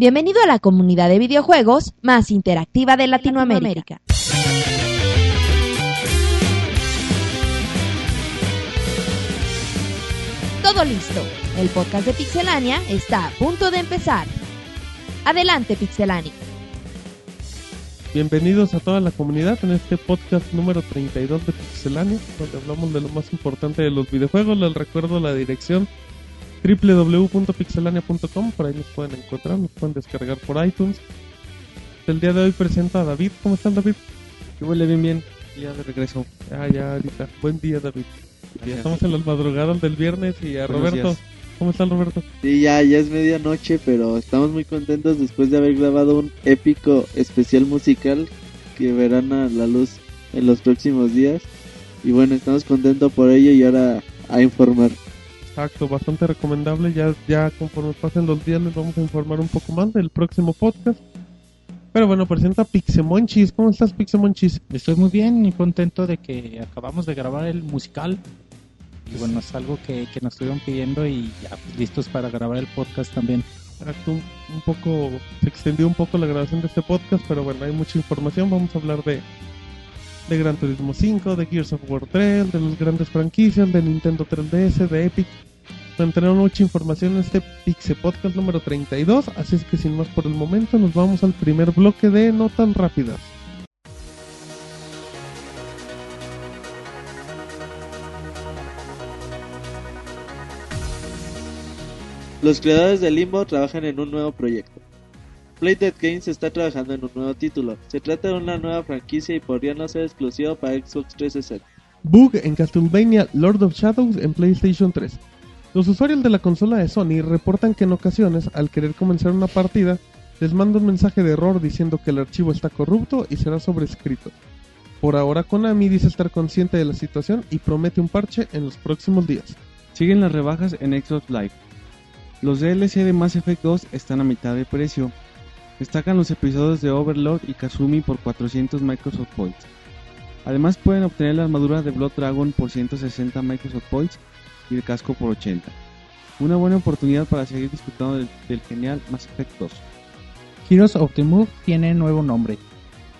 Bienvenido a la comunidad de videojuegos más interactiva de Latinoamérica. Todo listo. El podcast de Pixelania está a punto de empezar. Adelante, Pixelania. Bienvenidos a toda la comunidad en este podcast número 32 de Pixelania, donde hablamos de lo más importante de los videojuegos. Les recuerdo la dirección www.pixelania.com, por ahí nos pueden encontrar, nos pueden descargar por iTunes. El día de hoy presento a David. ¿Cómo están, David? Que huele bien, bien. Ya de regreso. Ah, ya, ahorita. Buen día, David. Ya estamos en las madrugadas del viernes y a Buenos Roberto. días. ¿Cómo está Roberto? Sí, ya, ya es medianoche, pero estamos muy contentos después de haber grabado un épico especial musical que verán a la luz en los próximos días. Y bueno, estamos contentos por ello y ahora a informar. Exacto, bastante recomendable. Ya, ya conforme pasen los días les vamos a informar un poco más del próximo podcast. Pero bueno, presenta Pixemonchis. ¿Cómo estás, Pixemonchis? Estoy muy bien y contento de que acabamos de grabar el musical. Y bueno, es algo que, que nos estuvieron pidiendo y ya listos para grabar el podcast también. Exacto, un, un poco, se extendió un poco la grabación de este podcast, pero bueno, hay mucha información. Vamos a hablar de, de Gran Turismo 5, de Gears of War 3, de las grandes franquicias, de Nintendo 3DS, de Epic. Tenemos mucha información en este Pixe Podcast número 32, así es que sin más por el momento nos vamos al primer bloque de Notas Rápidas. Los creadores de Limbo trabajan en un nuevo proyecto. Playdead Games está trabajando en un nuevo título. Se trata de una nueva franquicia y podría no ser exclusivo para Xbox 360. Bug en Castlevania Lord of Shadows en PlayStation 3. Los usuarios de la consola de Sony reportan que en ocasiones, al querer comenzar una partida, les manda un mensaje de error diciendo que el archivo está corrupto y será sobrescrito. Por ahora Konami dice estar consciente de la situación y promete un parche en los próximos días. Siguen las rebajas en Xbox Live. Los DLC de Mass Effect 2 están a mitad de precio. Destacan los episodios de Overlord y Kazumi por 400 Microsoft Points. Además pueden obtener la armadura de Blood Dragon por 160 Microsoft Points y el casco por 80. Una buena oportunidad para seguir disfrutando del, del genial Mass Effect 2. Heroes of the Move tiene nuevo nombre.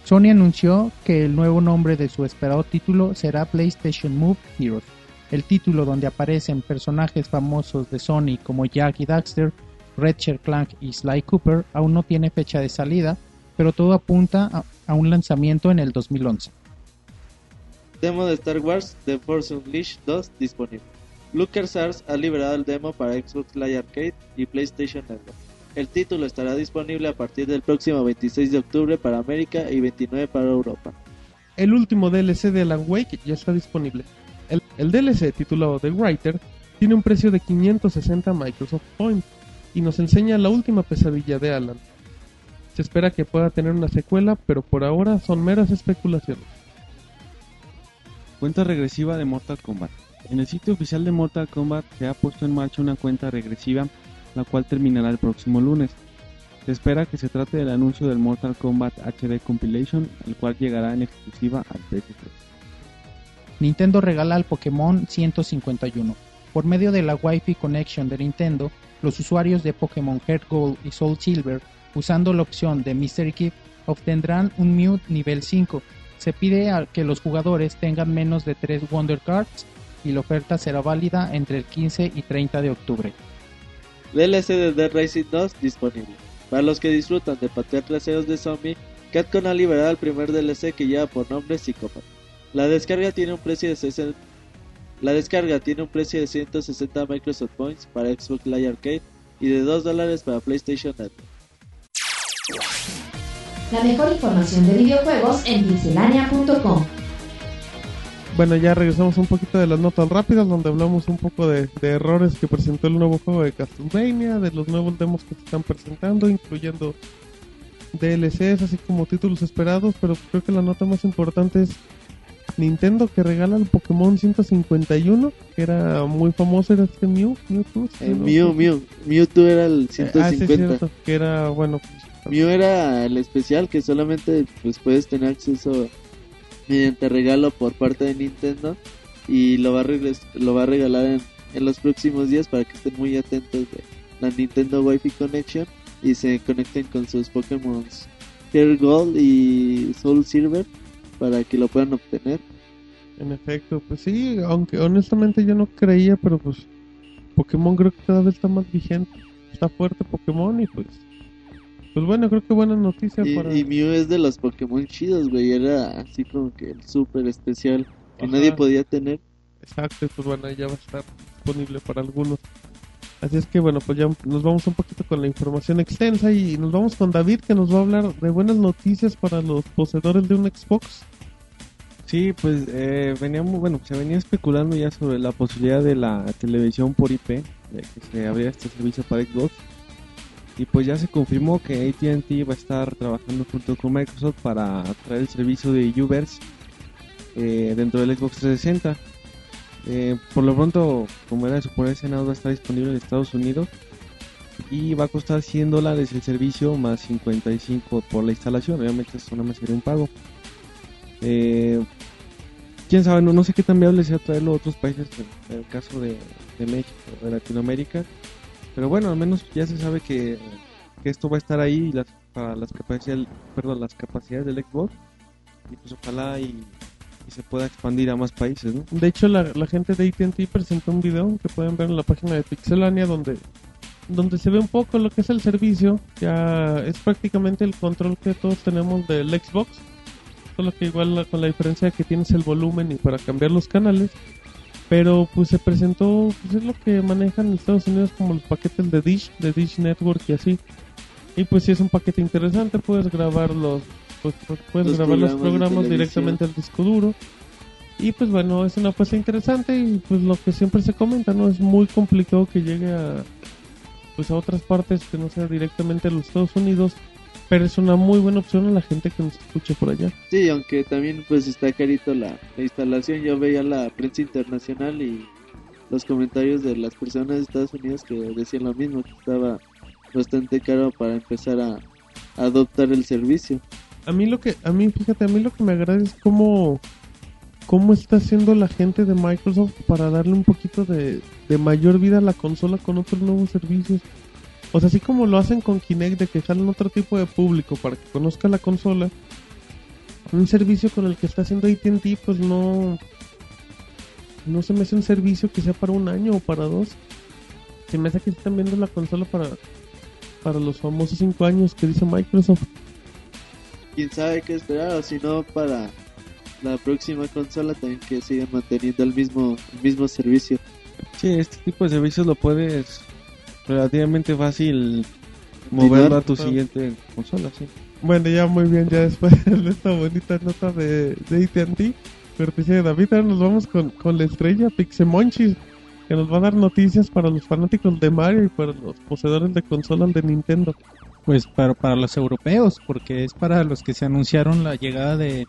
Sony anunció que el nuevo nombre de su esperado título será PlayStation Move Heroes. El título donde aparecen personajes famosos de Sony como Jack y Daxter, Ratchet Clank y Sly Cooper aún no tiene fecha de salida, pero todo apunta a, a un lanzamiento en el 2011. Demo de Star Wars The Force Unleashed 2 disponible. LucasArts ha liberado el demo para Xbox Live Arcade y PlayStation Network. El título estará disponible a partir del próximo 26 de octubre para América y 29 para Europa. El último DLC de Alan Wake ya está disponible. El, el DLC titulado The Writer tiene un precio de 560 Microsoft Points y nos enseña la última pesadilla de Alan. Se espera que pueda tener una secuela, pero por ahora son meras especulaciones. Cuenta regresiva de Mortal Kombat. En el sitio oficial de Mortal Kombat se ha puesto en marcha una cuenta regresiva, la cual terminará el próximo lunes. Se espera que se trate del anuncio del Mortal Kombat HD Compilation, el cual llegará en exclusiva al PS3. Nintendo regala el Pokémon 151. Por medio de la Wi-Fi Connection de Nintendo, los usuarios de Pokémon Heart Gold y Soul Silver, usando la opción de Mystery Gift, obtendrán un Mew nivel 5. Se pide que los jugadores tengan menos de 3 Wonder Cards y la oferta será válida entre el 15 y 30 de octubre. DLC de Dead Rising 2 disponible. Para los que disfrutan de patear traseros de zombie, Capcom ha liberado el primer DLC que lleva por nombre Psychopath. La descarga tiene un precio de 60 La descarga tiene un precio de 160 Microsoft Points para Xbox Live Arcade y de 2 dólares para PlayStation Network. La mejor información de videojuegos en pixelania.com. Bueno, ya regresamos un poquito de las notas rápidas, donde hablamos un poco de, de errores que presentó el nuevo juego de Castlevania, de los nuevos demos que se están presentando, incluyendo DLCs, así como títulos esperados, pero creo que la nota más importante es Nintendo que regala el Pokémon 151, que era muy famoso, era este Mew, Mewtwo, Eh, ¿no? Mew, Mew, Mewtwo era el Eh, ah, sí, 150. cierto, que era, bueno, pues, Mew era el especial que solamente pues puedes tener acceso mediante regalo por parte de Nintendo y lo va a, lo va a regalar en, en los próximos días para que estén muy atentos de la Nintendo Wi-Fi Connection y se conecten con sus Pokémon Gold y Soul Silver para que lo puedan obtener. En efecto, pues sí, aunque honestamente yo no creía, pero pues Pokémon creo que cada vez está más vigente. Está fuerte Pokémon y pues... Pues bueno, creo que buena noticia Y, para... y Mew es de los Pokémon chidos, güey. Era así como que el súper especial que Ajá. nadie podía tener. Exacto, y pues bueno, ya va a estar disponible para algunos. Así es que bueno, pues ya nos vamos un poquito con la información extensa y nos vamos con David que nos va a hablar de buenas noticias para los poseedores de un Xbox. Sí, pues eh, veníamos, bueno, se venía especulando ya sobre la posibilidad de la televisión por IP, de que se abriera este servicio para Xbox. Y pues ya se confirmó que AT&T va a estar trabajando junto con Microsoft para traer el servicio de Uverse eh, dentro del Xbox 360. Eh, por lo pronto, como era de suponerse, nada va a estar disponible en Estados Unidos y va a costar 100 dólares el servicio más 55 por la instalación. Obviamente eso no me sería un pago. Eh, quién sabe, no, no sé qué tan viable sea traerlo a otros países, en el caso de, de México, de Latinoamérica. Pero bueno, al menos ya se sabe que, esto va a estar ahí las, para las capacidades, perdón, las capacidades del Xbox. Y pues ojalá y, se pueda expandir a más países, ¿no? De hecho, la, gente de AT&T presentó un video que pueden ver en la página de Pixelania donde donde se ve un poco lo que es el servicio. Ya es prácticamente el control que todos tenemos del Xbox. Solo que igual con la diferencia de que tienes el volumen y para cambiar los canales. Pero pues se presentó, pues es lo que manejan en Estados Unidos como los paquetes de Dish, de Dish Network y así. Y pues si es un paquete interesante, puedes grabar los, pues, pues, puedes Los grabar los programas de programas directamente al disco duro. Y pues bueno, es una apuesta interesante y pues lo que siempre se comenta, ¿no? Es muy complicado que llegue a pues a otras partes que no sea directamente a los Estados Unidos, pero es una muy buena opción a la gente que nos escuche por allá. Sí, aunque también pues está carito la, la instalación. Yo veía la prensa internacional y los comentarios de las personas de Estados Unidos que decían lo mismo, que estaba bastante caro para empezar a, a adoptar el servicio. A mí lo que a mí fíjate, a mí lo que me agrada es cómo cómo está haciendo la gente de Microsoft para darle un poquito de, de mayor vida a la consola con otros nuevos servicios. O sea, así como lo hacen con Kinect de que salen otro tipo de público para que conozca la consola, un servicio con el que está haciendo AT&T pues no no se me hace un servicio que sea para un año o para dos. Se me hace que están viendo la consola para para los famosos cinco años que dice Microsoft. Quién sabe qué esperar, o si no, para la próxima consola también que sigan manteniendo el mismo, el mismo servicio. Sí, este tipo de servicios lo puedes relativamente fácil moverlo a tu siguiente consola, sí. Bueno, ya muy bien, ya después de esta bonita nota de, de AT&T, cortesía de David, ahora nos vamos con, con la estrella Pixemonchis, que nos va a dar noticias para los fanáticos de Mario y para los poseedores de consolas de Nintendo. Pues para, para los europeos, porque es para los que se anunciaron la llegada de,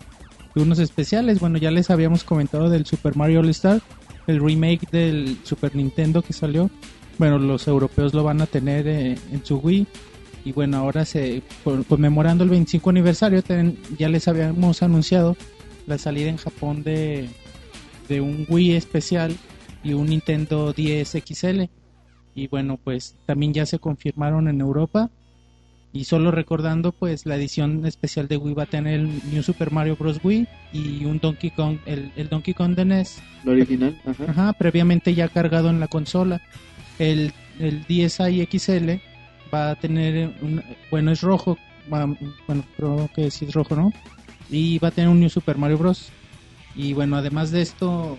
de unos especiales. Bueno, ya les habíamos comentado del Super Mario All Star, el remake del Super Nintendo que salió. Bueno, los europeos lo van a tener eh, en su Wii. Y bueno, ahora se por- conmemorando el 25 aniversario, ten- ya les habíamos anunciado la salida en Japón de, de un Wii especial y un Nintendo 10 XL. Y bueno, pues también ya se confirmaron en Europa. Y solo recordando, pues la edición especial de Wii va a tener el New Super Mario Bros. Wii y un Donkey Kong, el, el Donkey Kong de NES, Lo original, ajá. ajá, previamente ya cargado en la consola. El, el 10i XL va a tener, un, bueno, es rojo, va- bueno, creo que sí es rojo, ¿no? Y va a tener un New Super Mario Bros. Y bueno, además de esto,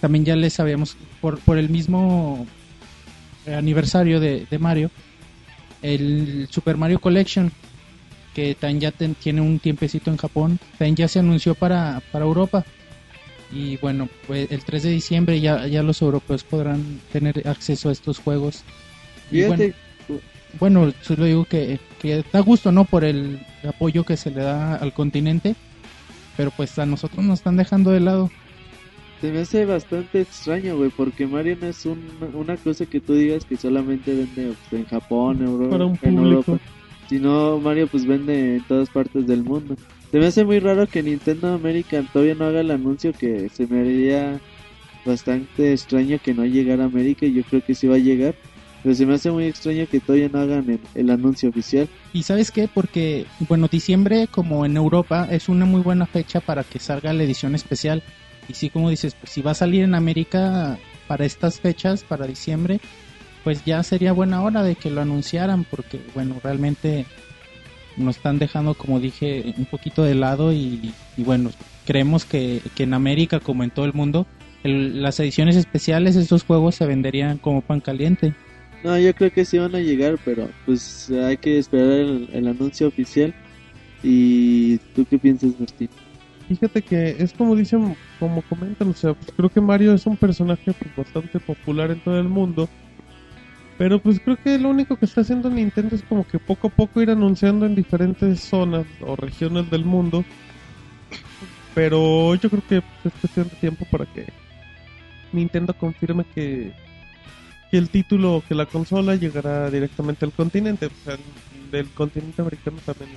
también ya les sabíamos, por, por el mismo aniversario de, de Mario, el Super Mario Collection, que también ya tiene un tiempecito en Japón, también ya se anunció para, para Europa. Y bueno, pues el 3 de diciembre ya, ya los europeos podrán tener acceso a estos juegos. Y Fíjate, bueno, bueno, solo digo que, que da gusto, ¿no? Por el apoyo que se le da al continente. Pero pues a nosotros nos están dejando de lado. se me hace bastante extraño, güey, porque Mario no es un- una cosa que tú digas que solamente vende pues, en Japón, Euro- Para un en. Europa. Sino Mario pues vende en todas partes del mundo. Se me hace muy raro que Nintendo American todavía no haga el anuncio que se me haría bastante extraño que no llegara a América y yo creo que sí va a llegar. Pero se me hace muy extraño que todavía no hagan el, el anuncio oficial. ¿Y sabes qué? Porque, bueno, diciembre, como en Europa, es una muy buena fecha para que salga la edición especial. Y sí, como dices, pues si va a salir en América para estas fechas, para diciembre, pues ya sería buena hora de que lo anunciaran, porque, bueno, realmente nos están dejando, como dije, un poquito de lado y, y bueno, creemos que, que en América, como en todo el mundo, el- las ediciones especiales, estos juegos se venderían como pan caliente. No, yo creo que sí van a llegar, pero pues hay que esperar el, el anuncio oficial. ¿Y tú qué piensas, Martín? Fíjate que es como dicen, como comentan, o sea, pues creo que Mario es un personaje pues, bastante popular en todo el mundo. Pero pues creo que lo único que está haciendo Nintendo es como que poco a poco ir anunciando en diferentes zonas o regiones del mundo. Pero yo creo que es cuestión de tiempo para que Nintendo confirme que, que el título o que la consola llegará directamente al continente. O sea, del continente americano también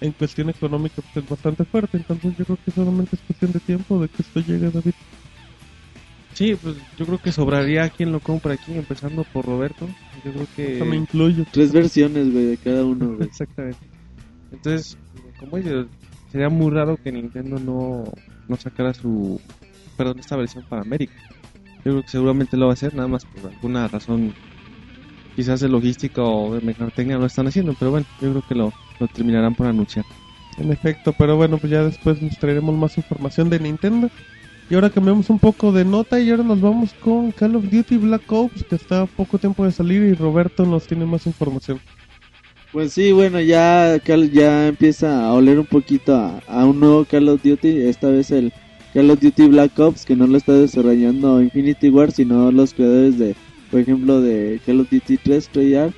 en cuestión económica pues, es bastante fuerte. Entonces yo creo que solamente es cuestión de tiempo de que esto llegue, David. Sí, pues yo creo que sobraría quien lo compra aquí, empezando por Roberto. Yo creo que... Eso me incluyo. Tres versiones, güey, de cada uno, güey. Exactamente. Entonces, como dices, sería muy raro que Nintendo no, no sacara su, perdón, esta versión para América. Yo creo que seguramente lo va a hacer, nada más por alguna razón, quizás de logística o de mercadotecnia lo están haciendo, pero bueno, yo creo que lo, lo terminarán por anunciar. En efecto, pero bueno, pues ya después nos traeremos más información de Nintendo. Y ahora cambiamos un poco de nota y ahora nos vamos con Call of Duty Black Ops, que está a poco tiempo de salir y Roberto nos tiene más información. Pues sí, bueno, ya ya empieza a oler un poquito a, a un nuevo Call of Duty, esta vez el Call of Duty Black Ops, que no lo está desarrollando Infinity War, sino los creadores de, por ejemplo, de Call of Duty 3, Treyarch.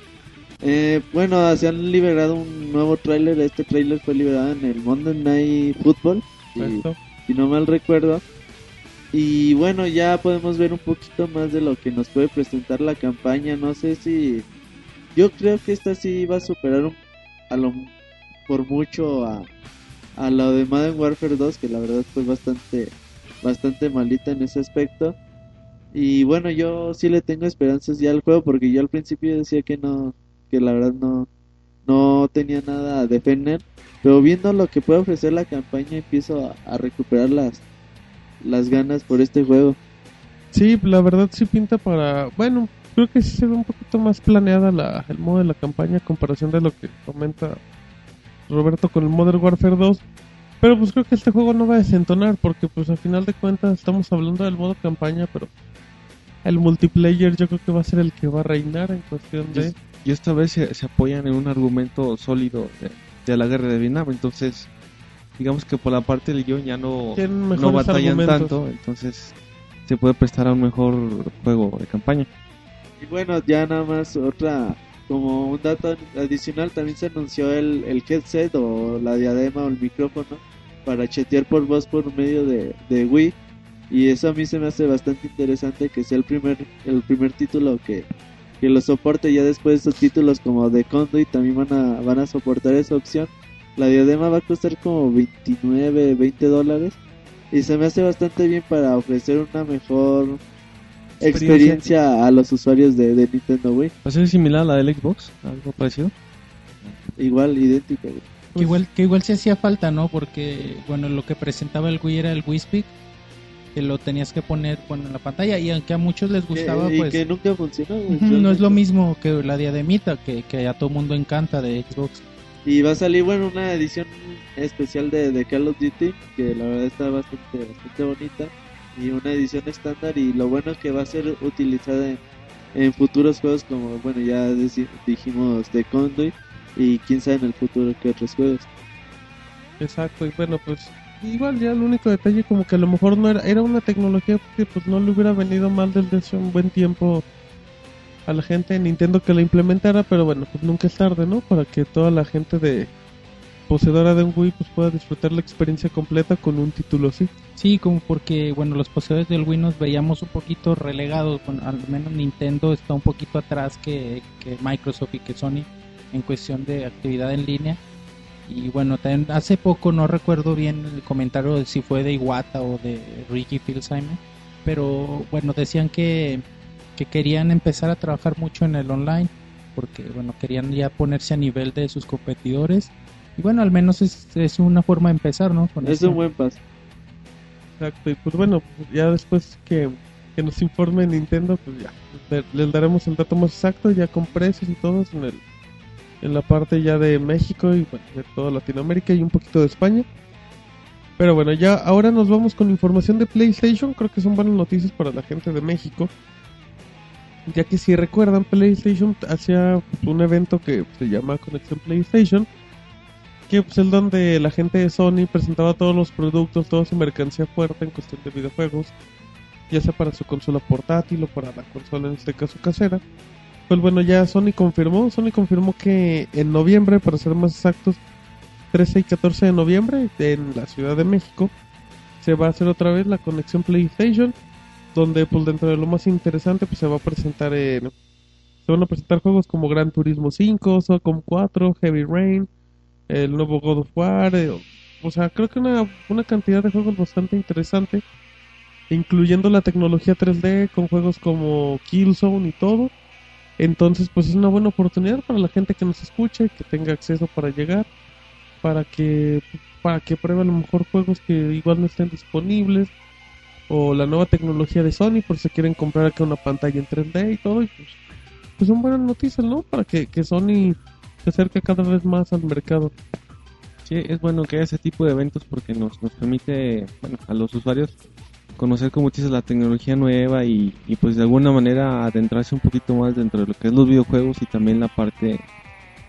Eh, bueno, se han liberado un nuevo tráiler, este tráiler fue liberado en el Monday Night Football, si, si no mal recuerdo. Y bueno, ya podemos ver un poquito más de lo que nos puede presentar la campaña. No sé si. Yo creo que esta sí va a superar un- a lo por mucho a, a lo de Modern Warfare 2, que la verdad fue bastante, bastante malita en ese aspecto. Y bueno, yo sí le tengo esperanzas ya al juego, porque yo al principio decía que no, que la verdad no, no tenía nada a defender. Pero viendo lo que puede ofrecer la campaña, empiezo a, a recuperar las, las ganas por este juego. Sí, la verdad sí pinta para... Bueno, creo que sí se ve un poquito más planeada la, el modo de la campaña a comparación de lo que comenta Roberto con el Modern Warfare 2. Pero pues creo que este juego no va a desentonar porque pues al final de cuentas estamos hablando del modo campaña, pero el multiplayer yo creo que va a ser el que va a reinar en cuestión de... Y esta vez se, se apoyan en un argumento sólido de, de la guerra de Vietnam, entonces digamos que por la parte del guion ya no, no batallan argumentos. tanto, entonces se puede prestar a un mejor juego de campaña. Y bueno, ya nada más otra, como un dato adicional, también se anunció el, el headset o la diadema o el micrófono para chatear por voz por medio de, de Wii. Y eso a mí se me hace bastante interesante que sea el primer, el primer título que, que lo soporte. Ya después esos títulos como de Conduit también van a, van a soportar esa opción. La diadema va a costar como 29, 20 dólares. Y se me hace bastante bien para ofrecer una mejor experiencia a los usuarios de, de Nintendo Wii. ¿Va a ser similar a la del Xbox? ¿Algo parecido? Igual, idéntica. güey. Que igual, que igual se hacía falta, ¿no? Porque, bueno, lo que presentaba el Wii era el Wii Speak, que lo tenías que poner bueno, en la pantalla, y aunque a muchos les gustaba, y pues que nunca funcionó. güey, no es lo mismo que la diademita, que, que a todo mundo encanta de Xbox. Y va a salir, bueno, una edición especial de, de Call of Duty, que la verdad está bastante, bastante bonita. Y una edición estándar, y lo bueno que va a ser utilizada en, en futuros juegos, como, bueno, ya dijimos de Conduit, y quién sabe en el futuro que otros juegos. Exacto, y bueno, pues igual ya el único detalle como que a lo mejor no era, era una tecnología que pues no le hubiera venido mal desde hace un buen tiempo a la gente de Nintendo que la implementara, pero bueno, pues nunca es tarde, ¿no? Para que toda la gente de poseedora de un Wii pues pueda disfrutar la experiencia completa con un título así. Sí, como porque, bueno, los poseedores del Wii nos veíamos un poquito relegados, bueno, al menos Nintendo está un poquito atrás que, que Microsoft y que Sony en cuestión de actividad en línea. Y bueno, también hace poco, no recuerdo bien el comentario de si fue de Iwata o de Ricky Filsheimer, pero bueno, decían que, que querían empezar a trabajar mucho en el online, porque bueno, querían ya ponerse a nivel de sus competidores. Y bueno, al menos es, es una forma de empezar, ¿no? Con Es un buen paso. Exacto, y pues bueno, ya después que, que nos informe Nintendo, pues ya le- les daremos el dato más exacto, ya con precios y todo en, el, en la parte ya de México y bueno, de toda Latinoamérica y un poquito de España. Pero bueno, ya ahora nos vamos con información de PlayStation, creo que son buenas noticias para la gente de México. Ya que si recuerdan, PlayStation hacía un evento que se llama Conexión PlayStation, que pues, es donde la gente de Sony presentaba todos los productos, toda su mercancía fuerte en cuestión de videojuegos, ya sea para su consola portátil o para la consola en este caso casera. Pues bueno, ya Sony confirmó, Sony confirmó que en noviembre, para ser más exactos, 13 y 14 de noviembre en la Ciudad de México, se va a hacer otra vez la conexión PlayStation, donde pues dentro de lo más interesante pues se va a presentar en... Se van a presentar juegos como Gran Turismo 5, Socom 4, Heavy Rain, el nuevo God of War, eh, o- sea, creo que una, una cantidad de juegos bastante interesante, incluyendo la tecnología 3D con juegos como Killzone y todo. Entonces, pues es una buena oportunidad para la gente que nos escuche, que tenga acceso para llegar, para que para que pruebe a lo mejor juegos que igual no estén disponibles o la nueva tecnología de Sony por si quieren comprar acá una pantalla en 3D y todo y pues, pues son buenas noticias, ¿no? Para que, que Sony se acerque cada vez más al mercado. Sí, es bueno que haya ese tipo de eventos porque nos, nos permite bueno, a los usuarios conocer, como dices, la tecnología nueva y, y pues de alguna manera adentrarse un poquito más dentro de lo que es los videojuegos y también la parte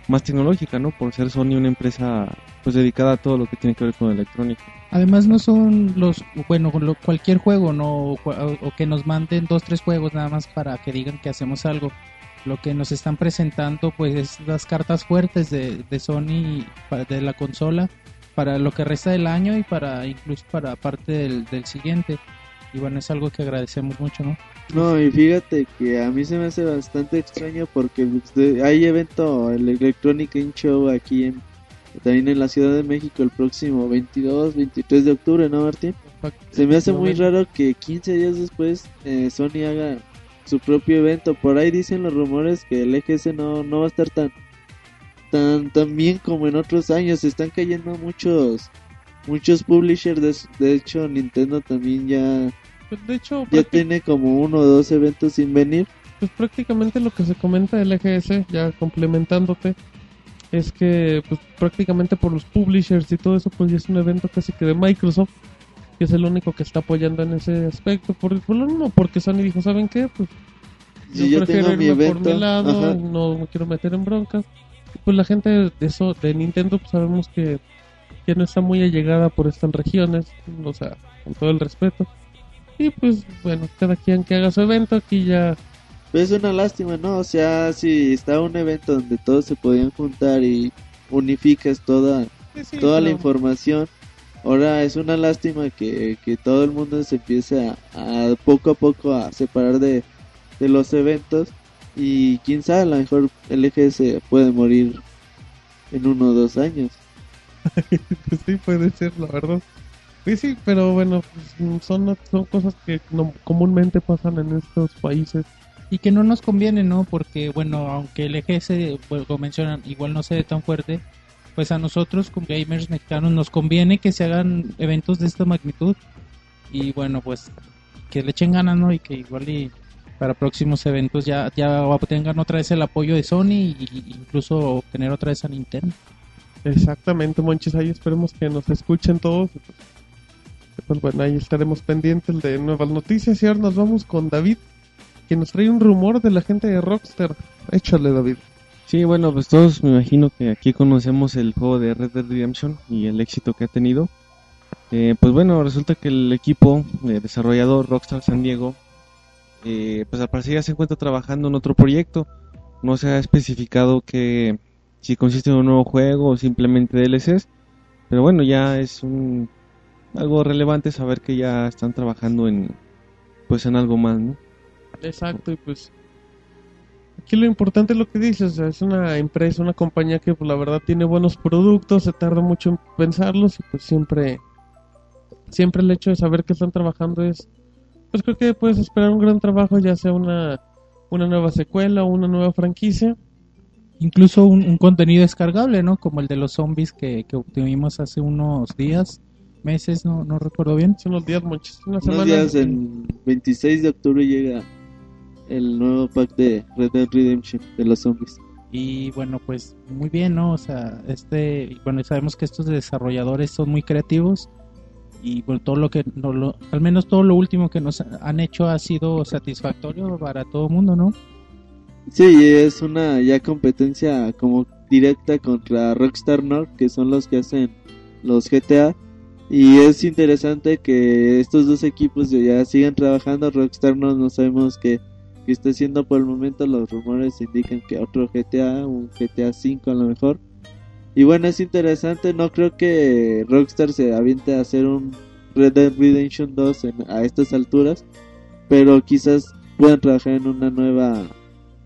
más tecnológica, ¿no? Por ser Sony una empresa pues dedicada a todo lo que tiene que ver con electrónica. Además no son los, bueno, lo- cualquier juego, no, o, o que nos manden dos, tres juegos nada más para que digan que hacemos algo. Lo que nos están presentando pues es las cartas fuertes de, de Sony, de la consola, para lo que resta del año y para incluso para parte del, del siguiente. Y bueno, es algo que agradecemos mucho, ¿no? No, y fíjate que a mí se me hace bastante extraño porque pues, hay evento, el Electronic Game Show aquí en, también en la Ciudad de México el próximo 22, 23 de octubre, ¿no, Martín? Se me hace muy raro que 15 días después eh, Sony haga su propio evento. Por ahí dicen los rumores que el EGS no, no va a estar tan, tan, tan bien como en otros años. Se están cayendo muchos muchos publishers. De, de hecho, Nintendo también ya, Pues, de hecho, ya tiene como uno o dos eventos sin venir. pues prácticamente lo que se comenta del EGS, ya complementándote, es que pues prácticamente por los publishers y todo eso, pues ya es un evento casi que de Microsoft, que es el único que está apoyando en ese aspecto. Por, por lo mismo, porque Sony dijo, ¿saben qué? Pues yo prefiero tengo mi irme por mi lado, ajá. no me quiero meter en broncas. Pues la gente de eso, de Nintendo, pues sabemos que, que no está muy allegada por estas regiones, o sea, con todo el respeto. Y pues bueno, cada quien que haga su evento, aquí ya es una lástima, ¿no? O sea, si está un evento donde todos se podían juntar y unificas toda, Sí, sí, toda la información. Ahora es una lástima que, que todo el mundo se empiece a, a poco a poco a separar de, de los eventos y quién sabe, a lo mejor el EGS puede morir en uno o dos años. Pues sí, puede ser, la verdad. Sí, sí, pero bueno, pues, son, son cosas que no- comúnmente pasan en estos países. y que no nos conviene, ¿no? Porque, bueno, aunque el EGS, bueno, como mencionan, igual no se ve tan fuerte, pues a nosotros como gamers mexicanos nos conviene que se hagan eventos de esta magnitud y bueno, pues que le echen ganas, ¿no? Y que igual y para próximos eventos ya, ya obtengan otra vez el apoyo de Sony y incluso obtener otra vez a Nintendo. Exactamente, Monchis, ahí esperemos que nos escuchen todos. Pues, bueno, ahí estaremos pendientes de nuevas noticias y ahora nos vamos con David, que nos trae un rumor de la gente de Rockstar. Échale, David. Sí, bueno, pues todos me imagino que aquí conocemos el juego de Red Dead Redemption y el éxito que ha tenido. Eh, pues bueno, resulta que el equipo de desarrollador Rockstar San Diego, eh, pues al parecer ya se encuentra trabajando en otro proyecto. No se ha especificado que si consiste en un nuevo juego o simplemente DLCs, pero bueno, ya es un algo relevante saber que ya están trabajando en pues en algo más, ¿no? Exacto, y pues aquí lo importante es lo que dices, o sea, es una empresa, una compañía que pues, la verdad tiene buenos productos, se tarda mucho en pensarlos y pues siempre, siempre el hecho de saber que están trabajando es, pues creo que puedes esperar un gran trabajo, ya sea una, una nueva secuela, una nueva franquicia. Incluso un, un contenido descargable, ¿no? Como el de los zombies que, que obtuvimos hace unos días, meses, no, no recuerdo bien. Hace unos días, Monchis, una Unos semana. días, el 26 de octubre llega el nuevo pack de Red Dead Redemption de los zombies. Y bueno, pues muy bien, ¿no? O sea, este, bueno, sabemos que estos desarrolladores son muy creativos y bueno, todo lo que, no lo, al menos todo lo último que nos han hecho ha sido satisfactorio para todo el mundo, ¿no? Sí, es una ya competencia como directa contra Rockstar North, que son los que hacen los GTA. Y es interesante que estos dos equipos ya sigan trabajando. Rockstar North no sabemos qué, qué está haciendo por el momento. Los rumores indican que otro GTA, un GTA 5 a lo mejor. Y bueno, es interesante. No creo que Rockstar se aviente a hacer un Red Dead Redemption 2 en- a estas alturas. Pero quizás puedan trabajar en una nueva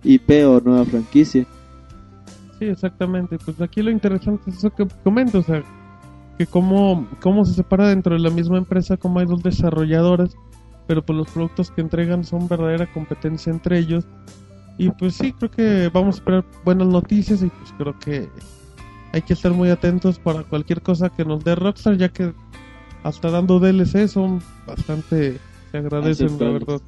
IP o nueva franquicia. Sí, exactamente. Pues aquí lo interesante es eso que comento, o sea, cómo, cómo se separa dentro de la misma empresa, como hay dos desarrolladores, pero pues los productos que entregan son verdadera competencia entre ellos. Y pues sí, creo que vamos a esperar buenas noticias y pues creo que hay que estar muy atentos para cualquier cosa que nos dé Rockstar, ya que hasta dando DLC son bastante, se agradecen, la verdad.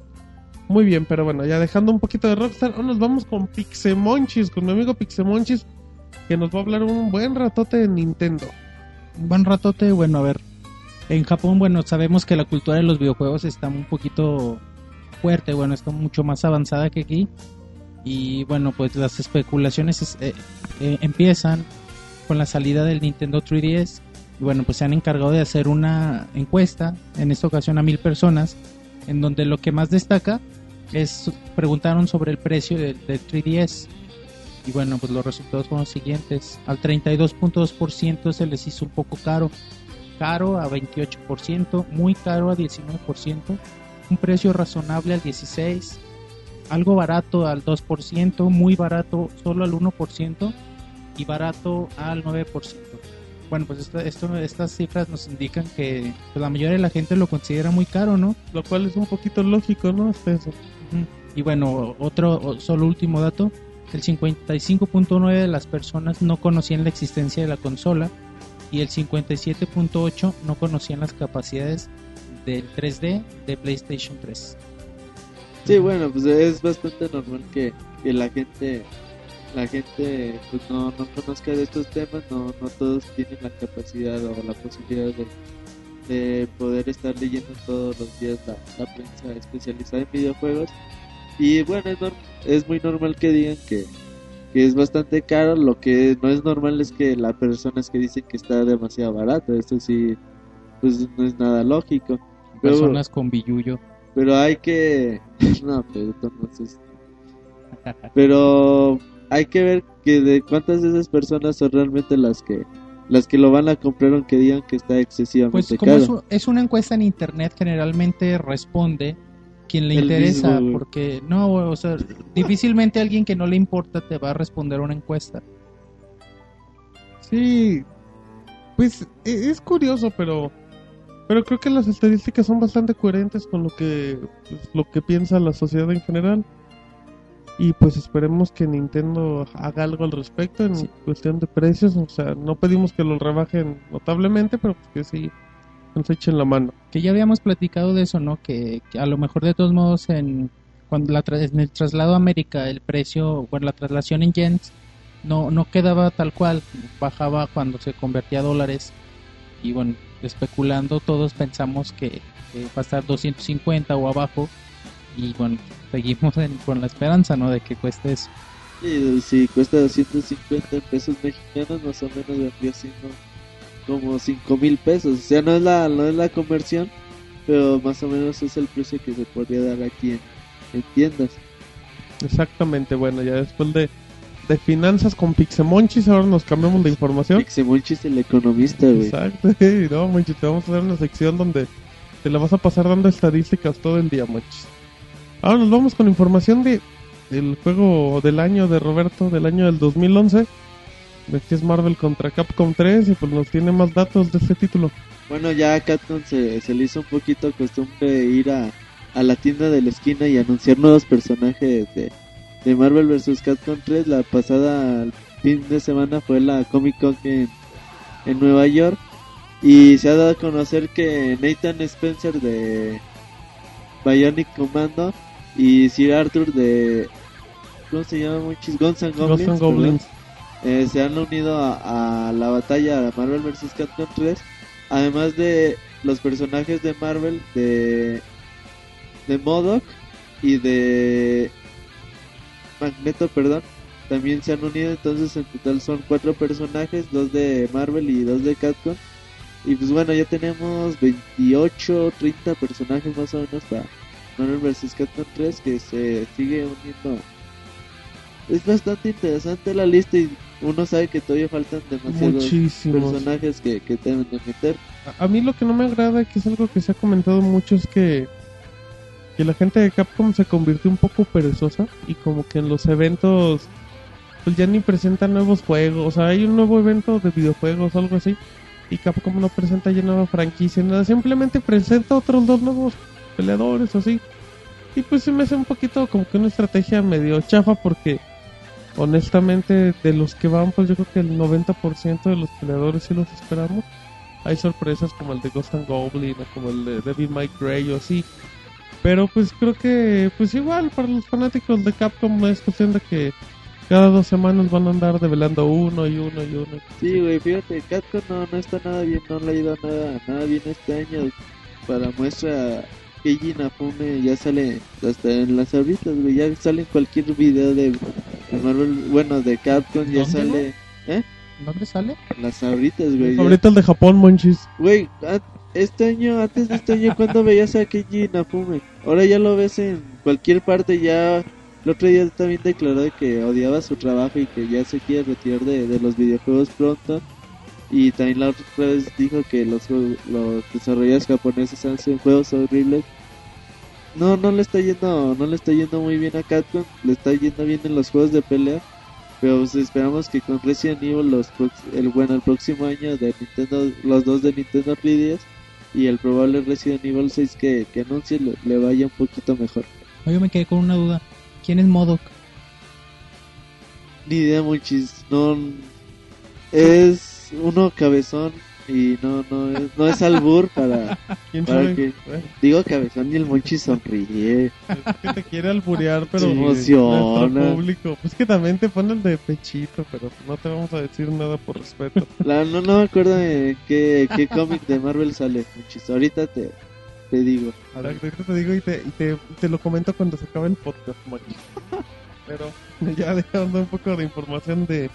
Muy bien, pero bueno, ya dejando un poquito de Rockstar, ahora nos vamos con Pixemonchis, con mi amigo Pixemonchis, que nos va a hablar un buen ratote de Nintendo. Buen ratote, bueno, a ver. En Japón, bueno, sabemos que la cultura de los videojuegos está un poquito fuerte, bueno, está mucho más avanzada que aquí. Y bueno, pues las especulaciones es- eh, eh, empiezan con la salida del Nintendo 3DS. Y bueno, pues se han encargado de hacer una encuesta, en esta ocasión a mil personas, en donde lo que más destaca es, preguntaron sobre el precio del, del 3DS. Y bueno, pues los resultados fueron los siguientes. Al 32.2% se les hizo un poco caro. Caro a 28%, muy caro a 19%, un precio razonable al 16%, algo barato al 2%, muy barato solo al 1% y barato al 9%. Bueno, pues esta- esto, estas cifras nos indican que pues, la mayoría de la gente lo considera muy caro, ¿no? Lo cual es un poquito lógico, ¿no? Hasta eso. Y bueno, otro, solo último dato, el 55.9 de las personas no conocían la existencia de la consola y el 57.8 no conocían las capacidades del 3D de PlayStation 3. Sí, bueno, pues es bastante normal que, que la gente la gente pues no, no conozca de estos temas, no, no todos tienen la capacidad o la posibilidad de, de poder estar leyendo todos los días la, la prensa especializada en videojuegos. Y bueno, es, es muy normal que digan que, que es bastante caro, lo que no es normal es que las personas que dicen que está demasiado barato, esto sí, pues no es nada lógico. Pero- Personas con billuyo. pero hay que no pero sé. pero hay que ver que de cuántas de esas personas son realmente las que las que lo van a comprar aunque digan que está Pues excesivamente como caro es, es una encuesta en internet, generalmente responde quien le El interesa, mismo, porque no, o sea, difícilmente alguien que no le importa te va a responder una encuesta. Sí, pues e- es curioso, pero pero creo que las estadísticas son bastante coherentes con lo que pues, lo que piensa la sociedad en general. Y pues esperemos que Nintendo haga algo al respecto en Sí. cuestión de precios. O sea, no pedimos que lo rebajen notablemente, pero pues que sí nos echen la mano. que ya habíamos platicado de eso, ¿no? Que, que a lo mejor de todos modos en cuando la tra- en el traslado a América el precio, bueno, la traslación en yens no no quedaba tal cual, bajaba cuando se convertía a dólares y bueno, especulando todos pensamos que, va a estar 250 o abajo y bueno, seguimos en- con la esperanza, ¿no? De que cueste eso. y si cuesta 250 pesos mexicanos más o menos vendría siendo como 5 mil pesos o sea no es la no es la conversión pero más o menos es el precio que se podría dar aquí en, en tiendas Exactamente, bueno, ya después de, de finanzas con Pixemonchis, ahora nos cambiamos de información. Pixemonchis el economista güey Exacto, no, Monchis, te vamos a dar una sección donde te la vas a pasar dando estadísticas todo el día, Monchis. Ahora nos vamos con información de el juego del año de Roberto, del año del 2011, de que es Marvel contra Capcom 3, y pues nos tiene más datos de este título. Bueno, ya a Capcom se, se le hizo un poquito costumbre ir a, a la tienda de la esquina y anunciar nuevos personajes de, de Marvel vs. Capcom 3. La pasada fin de semana fue la Comic Con en, en Nueva York. Y se ha dado a conocer que Nathan Spencer de Bionic Commando y Sir Arthur de. ¿Cómo se llama? Muchis Guns N' Goblins. Ghosts and Goblins. Eh, se han unido a, a la batalla de Marvel vs. Capcom 3. Además de los personajes de Marvel de. de Modok y de. Magneto, perdón. También se han unido, entonces en total son cuatro personajes, dos de Marvel y dos de Capcom. Y pues bueno, ya tenemos 28, 30 personajes más o menos para Marvel vs. Capcom 3 que se sigue uniendo. Es bastante interesante la lista y uno sabe que todavía faltan demasiados Muchísimos. personajes que, que deben de meter. A- A mí lo que no me agrada, que es algo que se ha comentado mucho, es que, que la gente de Capcom se convirtió un poco perezosa y como que en los eventos pues ya ni presentan nuevos juegos. O sea, hay un nuevo evento de videojuegos o algo así y Capcom no presenta ya nueva franquicia, nada. Simplemente presenta otros dos nuevos peleadores o así. Y pues se me hace un poquito como que una estrategia medio chafa porque honestamente de los que van pues yo creo que el 90% de los peleadores sí los esperamos hay sorpresas como el de Ghost and Goblin o como el de Devil May Cry o así. Pero pues creo que pues igual para los fanáticos de Capcom es cuestión de que cada dos semanas van a andar develando uno y uno y uno. Sí, güey, fíjate, Capcom no, no está nada bien, no le ha ido nada, nada bien este año. Para muestra, Keiji Inafune ya sale hasta en las ahorritas, güey, ya sale en cualquier video de, de Marvel, bueno, de Capcom, ya ¿Dónde, sale ¿Dónde sale? las ahorritas, güey. Ahorita el de Japón, Monchis. Güey, a- este año, antes de este año, cuando veías a Keiji Inafune? Ahora ya lo ves en cualquier parte, ya... El otro día también declaró de que odiaba su trabajo y que ya se quiere retirar de, de los videojuegos pronto. Y también la otra vez dijo que los, los desarrolladores japoneses hacen juegos horribles. No, no le está yendo, no le está yendo muy bien a Capcom, le está yendo bien en los juegos de pelea. Pero pues, esperamos que con Resident Evil los el bueno el próximo año de Nintendo, los dos de Nintendo 3DS y el probable Resident Evil 6 que, que anuncie le, le vaya un poquito mejor. Oye, me quedé con una duda. ¿Quién es Modok? Ni idea muchis, no es uno cabezón y no no es, no es albur para ¿Quién Para sabe? que- Bueno, digo cabezón y el monchis sonríe. es que te quiere alburear, pero Se emociona. público. Pues que también te pone el de pechito, pero no te vamos a decir nada por respeto. La, no, no me acuerdo en qué, qué cómic de Marvel sale muchis. Ahorita te, te digo. Ahorita te digo y te, y te, te lo comento cuando se acabe el podcast, Monchis. Pero ya dejando un poco de información de,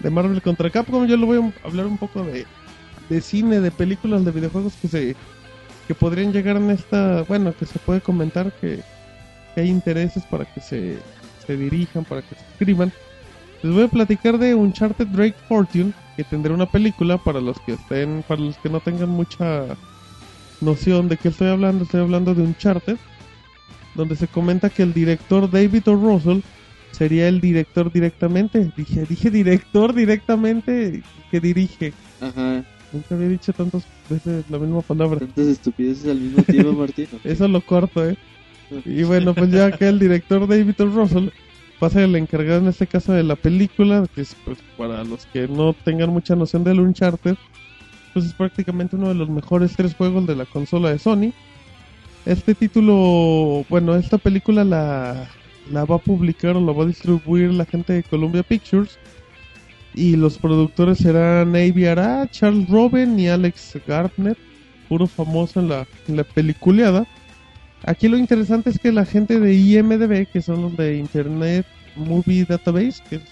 de Marvel contra Capcom, yo le voy a hablar un poco de, de cine, de películas, de videojuegos que se que podrían llegar en esta, bueno, que se puede comentar que, que hay intereses para que se, se dirijan, para que se escriban. Les voy a platicar de Uncharted Drake Fortune, que tendrá una película para los que estén, para los que no tengan mucha noción de qué estoy hablando, estoy hablando de Uncharted, donde se comenta que el director David O. Russell sería el director directamente. Dije, dije director directamente que dirige. Ajá, Nunca había dicho tantas veces la misma palabra. tantas estupideces al mismo tiempo, Martín. Eso lo corto, ¿eh? Y bueno, pues ya que el director David O. Russell va a ser el encargado en este caso de la película, que es pues para los que no tengan mucha noción del Uncharted, pues es prácticamente uno de los mejores tres juegos de la consola de Sony. Este título, bueno, esta película la, la va a publicar o la va a distribuir la gente de Columbia Pictures. Y los productores serán Avi Charles Robin y Alex Gardner, puro famoso en la, en la peliculeada. Aquí lo interesante es que la gente de IMDB, que son los de Internet Movie Database, que es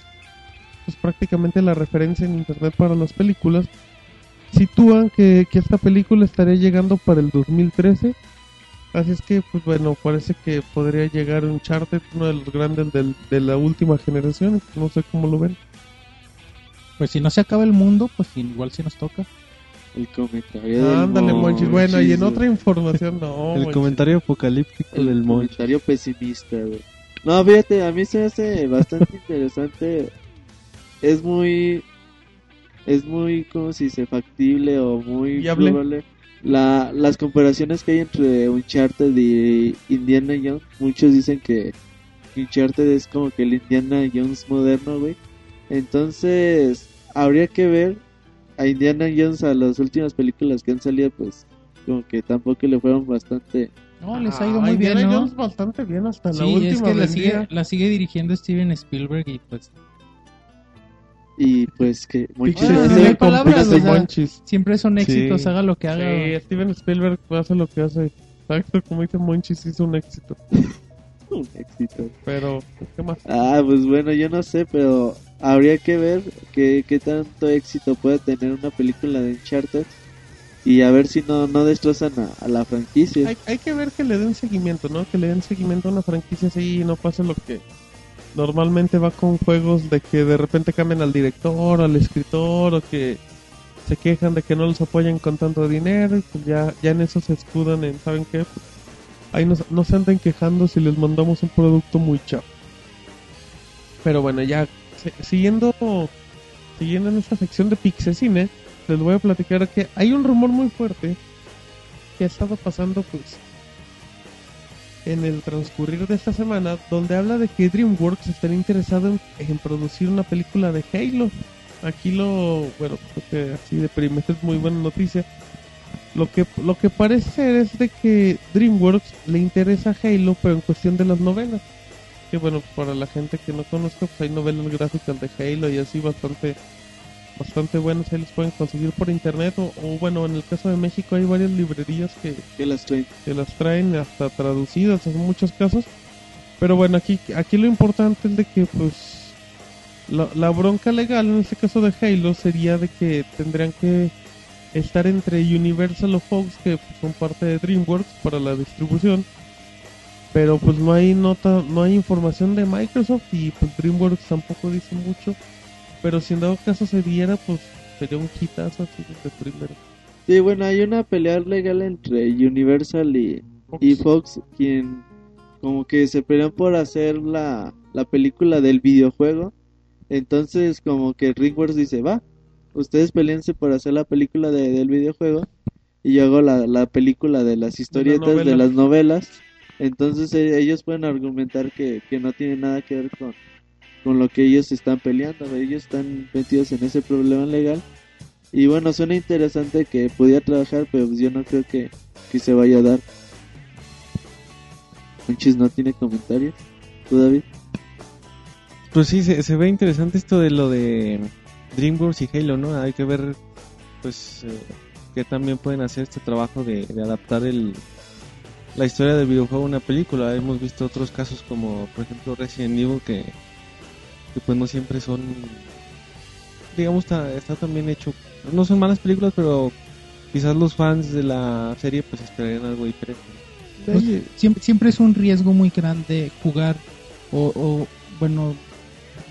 pues, prácticamente la referencia en Internet para las películas, sitúan que, que esta película estaría llegando para el 2013. Así es que, pues bueno, parece que podría llegar Uncharted, uno de los grandes del- de la última generación. No sé cómo lo ven. Pues si no se acaba el mundo, pues igual si nos toca. El comentario del Ándale, Monchis. Bueno, y en otra información, no. el Monchis. comentario apocalíptico el del Monch. comentario pesimista, güey. No, fíjate, a mí se me hace bastante interesante. Es muy. Es muy, ¿cómo se dice? Factible o muy Viable. probable. La, las comparaciones que hay entre Uncharted y Indiana Jones. Muchos dicen que, que Uncharted es como que el Indiana Jones moderno, güey. Entonces, habría que ver a Indiana Jones a las últimas películas que han salido, pues como que tampoco le fueron bastante... No, les ha ido Ah, muy bien, Indiana ¿no? Jones bastante bien hasta la Sí, última. es que la sigue, la sigue dirigiendo Steven Spielberg y pues Y pues que... Pixel Ah, Cine no palabras, o sea, Monchis. siempre son éxitos, Sí. haga lo que haga. Sí, Steven Spielberg hace lo que hace. Exacto, como dice Monchis, hizo un éxito. un éxito. Pero, ¿qué más? Ah, pues bueno, yo no sé, pero habría que ver qué, qué tanto éxito puede tener una película de Uncharted y a ver si no, no destrozan a, a la franquicia. Hay, hay que ver que le den seguimiento, ¿no? Que le den seguimiento a una franquicia así y no pase lo que normalmente va con juegos de que de repente cambian al director, al escritor o que se quejan de que no los apoyan con tanto dinero y pues ya, ya en eso se escudan en, ¿saben qué? Pues, ahí no se anden quejando si les mandamos un producto muy chato. Pero bueno, ya siguiendo siguiendo en esta sección de Pixecine, les voy a platicar que hay un rumor muy fuerte que ha estado pasando pues en el transcurrir de esta semana donde habla de que DreamWorks estaría interesado en, producir una película de Halo. Aquí lo, bueno, creo que así de primero es muy buena noticia. Lo que, lo que parece ser es de que DreamWorks le interesa Halo, pero en cuestión de las novelas. Que bueno, para la gente que no conozca, pues hay novelas gráficas de Halo y así bastante bastante buenas, ahí los pueden conseguir por internet o, o bueno, en el caso de México hay varias librerías que, Que las traen. que las traen hasta traducidas en muchos casos. Pero bueno, aquí, aquí lo importante es de que pues la, la bronca legal en este caso de Halo sería de que tendrían que estar entre Universal o Fox, que son parte de DreamWorks para la distribución. Pero pues no hay nota, no hay información de Microsoft y pues DreamWorks tampoco dice mucho. Pero si en dado caso se diera, pues sería un hitazo así desde primero. Sí, bueno, hay una pelea legal entre Universal y, y Fox, quien como que se pelean por hacer la, la película del videojuego. Entonces, como que DreamWorks dice, va, ustedes peleense por hacer la película de- del videojuego y yo hago la, la película de las historietas de, las novelas. Entonces e- ellos pueden argumentar que, que no tiene nada que ver con, con lo que ellos están peleando. Ellos están metidos en ese problema legal. Y bueno, suena interesante que pudiera trabajar, pero pues yo no creo que, que se vaya a dar. Conchis no tiene comentarios. ¿Tú, David? Pues sí, se, se ve interesante esto de lo de DreamWorks y Halo, ¿no? Hay que ver, pues, eh, que también pueden hacer este trabajo de, adaptar el, la historia del videojuego a una película. Hemos visto otros casos como, por ejemplo, Resident Evil, que, que pues no siempre son, digamos, está, está también hecho. No son malas películas, pero quizás los fans de la serie pues esperarían algo diferente. Siempre, siempre es un riesgo muy grande jugar o, o, bueno,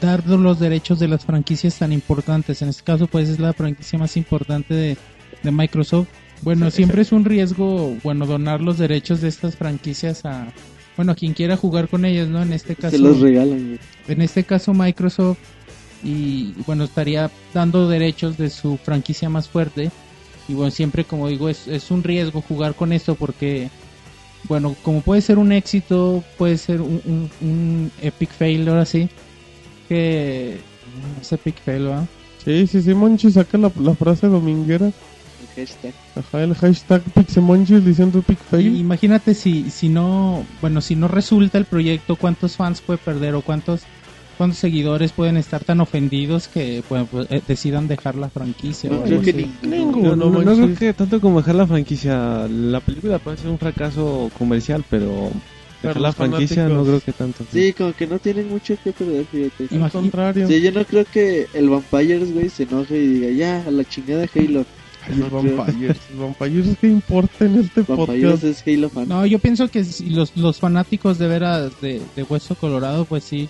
dar los derechos de las franquicias tan importantes. En este caso, pues es la franquicia más importante de, de Microsoft. Bueno, Sí, siempre es un riesgo, bueno, donar los derechos de estas franquicias a, bueno, a quien quiera jugar con ellas, ¿no? En este caso, Se los regalan. en este caso Microsoft y bueno estaría dando derechos de su franquicia más fuerte y bueno siempre como digo es, es un riesgo jugar con esto porque bueno como puede ser un éxito puede ser un, un, un epic fail ahora sí que es epic fail ¿verdad? Sí, sí, sí, Monchi saca la, la frase dominguera. El hashtag. Ajá, el hashtag Pixemonchis diciendo Epic Y Fail. imagínate si si no bueno si no resulta el proyecto cuántos fans puede perder o cuántos cuántos seguidores pueden estar tan ofendidos que bueno, pues, eh, decidan dejar la franquicia No o creo algo que así. Ninguno, No, no, no creo que tanto como dejar la franquicia. La película puede ser un fracaso comercial, pero Pero la franquicia no fanáticos- creo que tanto. Sí, como que no tienen mucho que perder, fíjate. Al contrario. Sí, yo no creo que el Vampires, güey, se enoje y diga, ya, a la chingada Halo. Ay, no los. Vampires. Los Vampires que importa en este Vampires podcast. es Halo fan. No, yo pienso que si los, los fanáticos de veras de, de Hueso Colorado, pues sí,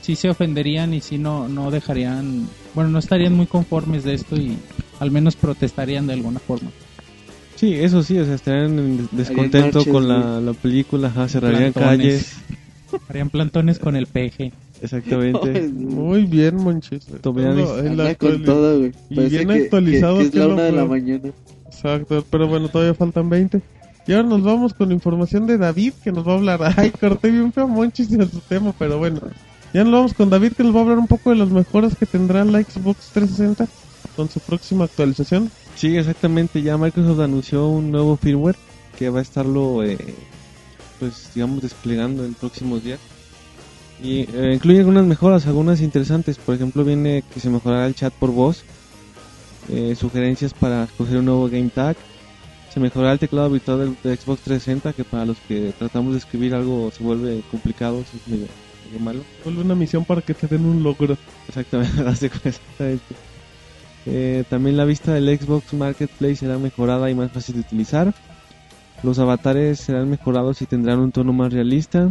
sí se ofenderían y sí no, no dejarían, bueno, no estarían muy conformes de esto y al menos protestarían de alguna forma. Sí, eso sí, o sea, estarían en descontento con la, la película, ajá, cerrarían Plantones. calles. Harían plantones con el peje. Exactamente. Muy bien, Monchis. Tomarían Todo en la con todo, güey. Y bien que, actualizado que- que es la una de la mañana. Exacto, pero bueno, todavía faltan 20. Y ahora nos vamos con información de David que nos va a hablar. Ay, corté bien feo a Monchis en su tema, pero bueno. Ya nos vamos con David que nos va a hablar un poco de las mejoras que tendrá la Xbox 360 con su próxima actualización. Sí, exactamente. Ya Microsoft anunció un nuevo firmware que va a estarlo, eh, pues, digamos, desplegando en próximos días. Y eh, incluye algunas mejoras, algunas interesantes. Por ejemplo, viene que se mejorará el chat por voz, eh, sugerencias para escoger un nuevo Game Tag, se mejorará el teclado virtual del, de Xbox 360, que para los que tratamos de escribir algo se vuelve complicado, eso es medio, medio malo. Vuelve una misión para que te den un logro. Exactamente, exactamente. Eh, también la vista del Xbox Marketplace será mejorada y más fácil de utilizar. Los avatares serán mejorados y tendrán un tono más realista.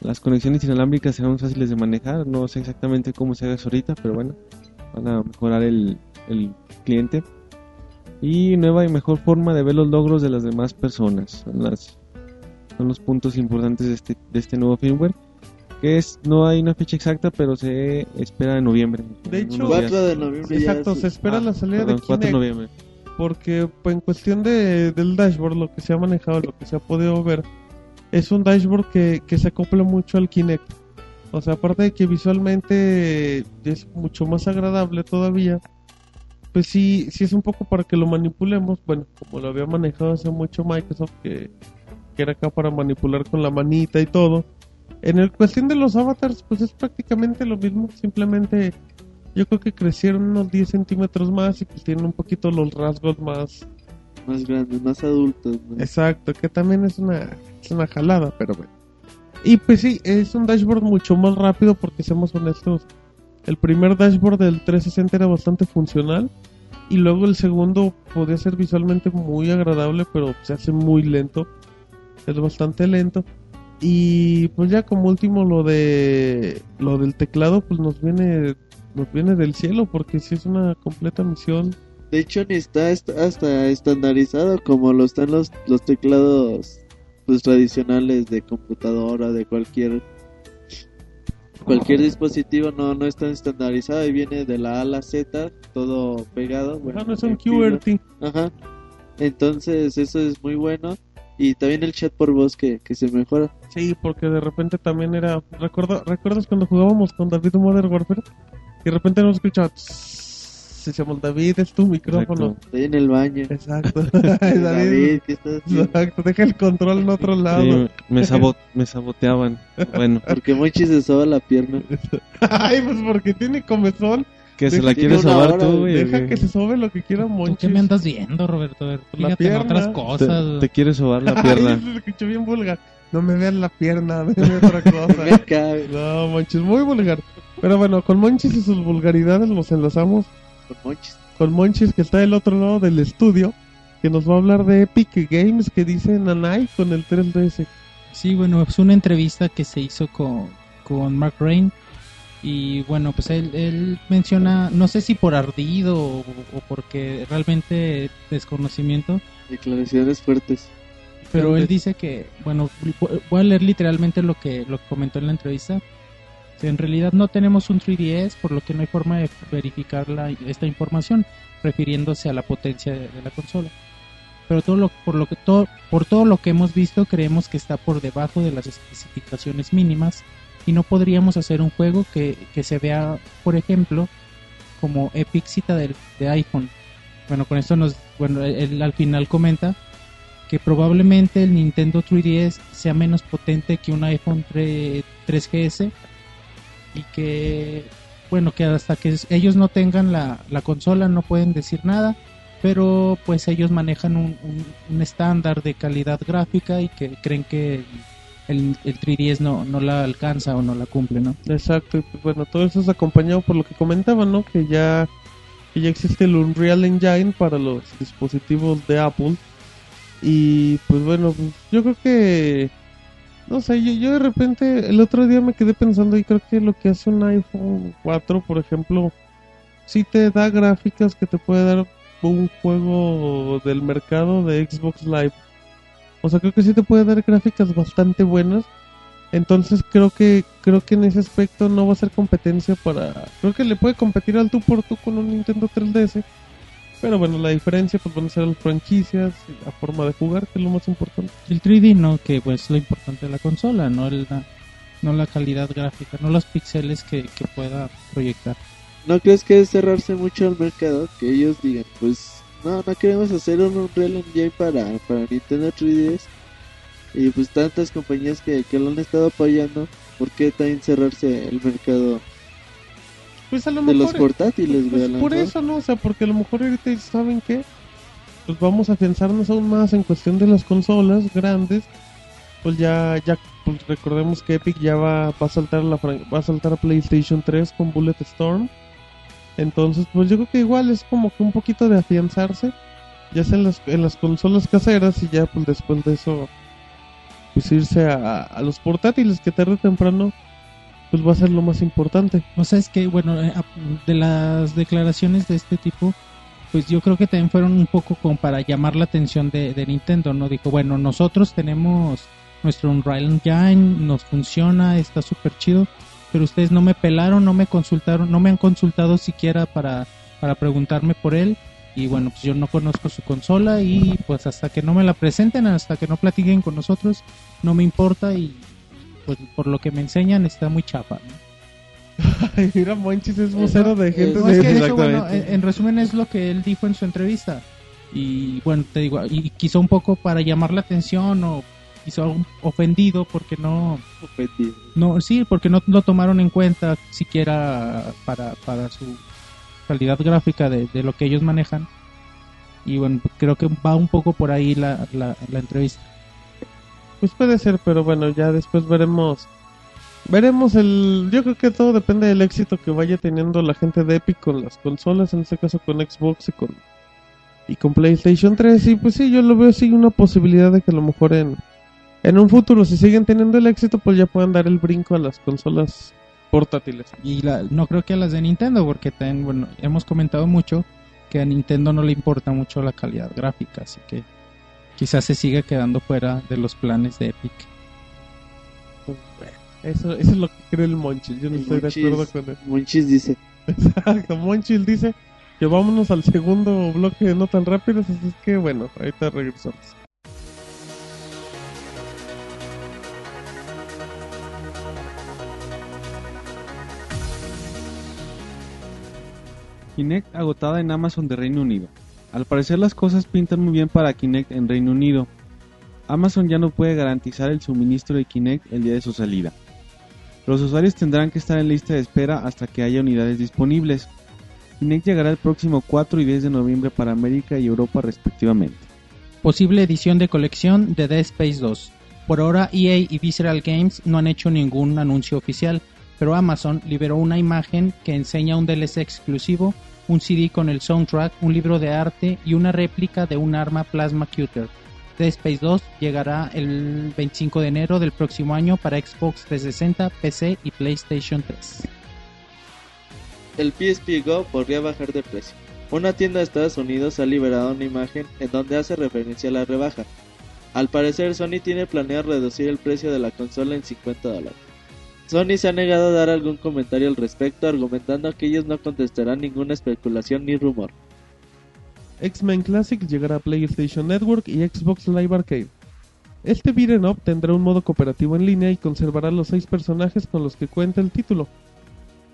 Las conexiones inalámbricas serán fáciles de manejar. No sé exactamente cómo se haga eso ahorita, pero bueno, van a mejorar el, el cliente. Y nueva y mejor forma de ver los logros de las demás personas. Son, las, son los puntos importantes de este, de este nuevo firmware. Que es, no hay una fecha exacta, pero se espera en noviembre. De En hecho, unos días. 4 de noviembre ya Exacto, se espera Ah, la salida perdón, de 4 de Kinect. noviembre. Porque pues, en cuestión de, del dashboard, lo que se ha manejado, lo que se ha podido ver, es un dashboard que, que se acopla mucho al Kinect. O sea, aparte de que visualmente es mucho más agradable todavía, pues sí, sí es un poco para que lo manipulemos. Bueno, como lo había manejado hace mucho Microsoft, que, que era acá para manipular con la manita y todo. En el cuestión de los avatars, pues es prácticamente lo mismo, simplemente yo creo que crecieron unos 10 centímetros más y pues tienen un poquito los rasgos más más grandes, más adultos. ¿no? exacto, que también es una, es una jalada, pero bueno. Y pues sí, es un dashboard mucho más rápido porque seamos honestos, el primer dashboard del 360 era bastante funcional y luego el segundo podía ser visualmente muy agradable, pero se hace muy lento, es bastante lento. Y pues ya como último lo de lo del teclado pues nos viene nos viene del cielo porque si es una completa misión De hecho, ni está est- hasta estandarizado como lo están los, los teclados pues tradicionales de computadora, de cualquier cualquier dispositivo no no está estandarizado y viene de la A a la Z todo pegado. Bueno, Ajá, no es un. QWERTY. Ajá. Entonces, eso es muy bueno. Y también el chat por voz que, que se mejora. Sí, porque de repente también era. ¿Recuerda, ¿Recuerdas cuando jugábamos con David Modern Warfare? Y de repente nos escuchaba. Se llama David, es tu micrófono. Estoy en el baño. Exacto. David, David. ¿qué estás haciendo? Exacto, deja el control en otro lado. Sí, me, sabo- me saboteaban. Bueno, Porque Monchi se soba la pierna. Ay, pues porque tiene comezón. Que se la quieres sobar hora, tú, güey. Deja que se sobe lo que quiera ¿Tú Monchis. qué me andas viendo, Roberto? A ver, La fíjate en pierna. otras Te, cosas. te quieres sobar la Ay, pierna. se escuchó bien vulgar. No me vean la pierna, véanme otra cosa. Me cabe. No, Monchis, muy vulgar. Pero bueno, con Monchis y sus vulgaridades los enlazamos Con Monchis. con Monchis que está del otro lado del estudio, que nos va a hablar de Epic Games que dice Nanai con el 3DS. Sí, bueno, es una entrevista que se hizo con, con Mark Rain. Y bueno, pues él, él menciona, no sé si por ardido o, o porque realmente desconocimiento, Declaraciones fuertes. pero él dice que, bueno, voy a leer literalmente lo que, lo que comentó en la entrevista. En realidad no tenemos un 3DS, por lo que no hay forma de verificar la, esta información, refiriéndose a la potencia de, de la consola. Pero todo lo, por, lo que, todo, por todo lo que hemos visto, creemos que está por debajo de las especificaciones mínimas y no podríamos hacer un juego que, que se vea, por ejemplo, como Epic Citadel de iPhone. Bueno, con esto nos, bueno, él al final comenta que probablemente el Nintendo 3DS sea menos potente que un iPhone 3, 3GS y que bueno que hasta que ellos no tengan la, la consola no pueden decir nada pero pues ellos manejan un- un estándar de calidad gráfica y que creen que el, el 3DS no, no la alcanza o no la cumple, ¿no? Exacto, y pues bueno, todo eso es acompañado por lo que comentaban, ¿no? Que ya, que ya existe el Unreal Engine para los dispositivos de Apple. Y pues bueno, yo creo que, no sé, yo, yo de repente el otro día me quedé pensando y creo que lo que hace un iPhone 4, por ejemplo, sí te da gráficas que te puede dar un juego del mercado de Xbox Live. O sea, creo que sí te puede dar gráficas bastante buenas. Entonces creo que creo que en ese aspecto no va a ser competencia para... Creo que le puede competir al tú por tú con un Nintendo 3DS. Pero bueno, la diferencia pues van a ser las franquicias, la forma de jugar, que es lo más importante. El 3D no, que pues es lo importante de la consola, no el, la, no la calidad gráfica, no los píxeles que, que pueda proyectar. ¿No crees que es cerrarse mucho al mercado? Que ellos digan, pues no, no queremos hacer un Unreal Engine para, para Nintendo 3DS. Y pues tantas compañías que, que lo han estado apoyando, ¿por qué también cerrarse el mercado Pues a lo de los portátiles, Pues lo por eso, ¿no? O sea, porque a lo mejor ahorita saben que pues vamos a pensarnos aún más en cuestión de las consolas grandes. Pues ya, ya, pues recordemos que Epic ya va, va a saltar la va a saltar a PlayStation 3 con Bullet Storm. Entonces, pues yo creo que igual es como que un poquito de afianzarse, ya sea en las, en las consolas caseras y ya pues después de eso, pues irse a, a los portátiles que tarde o temprano, pues va a ser lo más importante. O sea, es que, bueno, eh, de las declaraciones de este tipo, pues yo creo que también fueron un poco como para llamar la atención de, de Nintendo, ¿no? Dijo, bueno, nosotros tenemos nuestro Unreal Engine, nos funciona, está súper chido, pero ustedes no me pelaron, no me consultaron, no me han consultado siquiera para, para preguntarme por él. Y bueno, pues yo no conozco su consola y pues hasta que no me la presenten, hasta que no platiquen con nosotros, no me importa y pues por lo que me enseñan está muy chapa, ¿no? Ay, mira, Monchis es vocero de gente No, de... es que bueno, en, en resumen es lo que él dijo en su entrevista. Y bueno, te digo, y quiso un poco para llamar la atención o algo ofendido porque no, Ofendido. no, sí, porque no lo tomaron en cuenta siquiera para, para su calidad gráfica de, de lo que ellos manejan. Y bueno, creo que va un poco por ahí la, la, la entrevista. Pues puede ser, pero bueno, ya después veremos. Veremos el. Yo creo que todo depende del éxito que vaya teniendo la gente de Epic con las consolas, en este caso con Xbox y con. Y con PlayStation 3. Y pues sí, yo lo veo así una posibilidad de que a lo mejor en. En un futuro, si siguen teniendo el éxito, pues ya puedan dar el brinco a las consolas portátiles. Y la, no creo que a las de Nintendo, porque también, bueno, hemos comentado mucho que a Nintendo no le importa mucho la calidad gráfica, así que quizás se siga quedando fuera de los planes de Epic. Eso, eso es lo que cree el Monchil. Yo no El estoy Monchis- de acuerdo con él. Monchis dice, Exacto, Monchil dice que vámonos al segundo bloque de no tan rápidos, así que bueno, ahorita regresamos. Kinect agotada en Amazon de Reino Unido. Al parecer las cosas pintan muy bien para Kinect en Reino Unido. Amazon ya no puede garantizar el suministro de Kinect el día de su salida. Los usuarios tendrán que estar en lista de espera hasta que haya unidades disponibles. Kinect llegará el próximo 4 y 10 de noviembre para América y Europa respectivamente. Posible edición de colección de Dead Space 2. Por ahora EA y Visceral Games no han hecho ningún anuncio oficial, pero Amazon liberó una imagen que enseña un DLC exclusivo, un CD con el soundtrack, un libro de arte y una réplica de un arma Plasma Cutter. Dead Space 2 llegará el 25 de enero del próximo año para Xbox 360, PC y PlayStation 3. el PSP Go podría bajar de precio. Una tienda de Estados Unidos ha liberado una imagen en donde hace referencia a la rebaja. Al parecer Sony tiene planeado reducir el precio de la consola en 50 dólares. Sony se ha negado a dar algún comentario al respecto, argumentando que ellos no contestarán ninguna especulación ni rumor. X-Men Classic llegará a PlayStation Network y Xbox Live Arcade. Este beat'em up tendrá un modo cooperativo en línea y conservará los seis personajes con los que cuenta el título.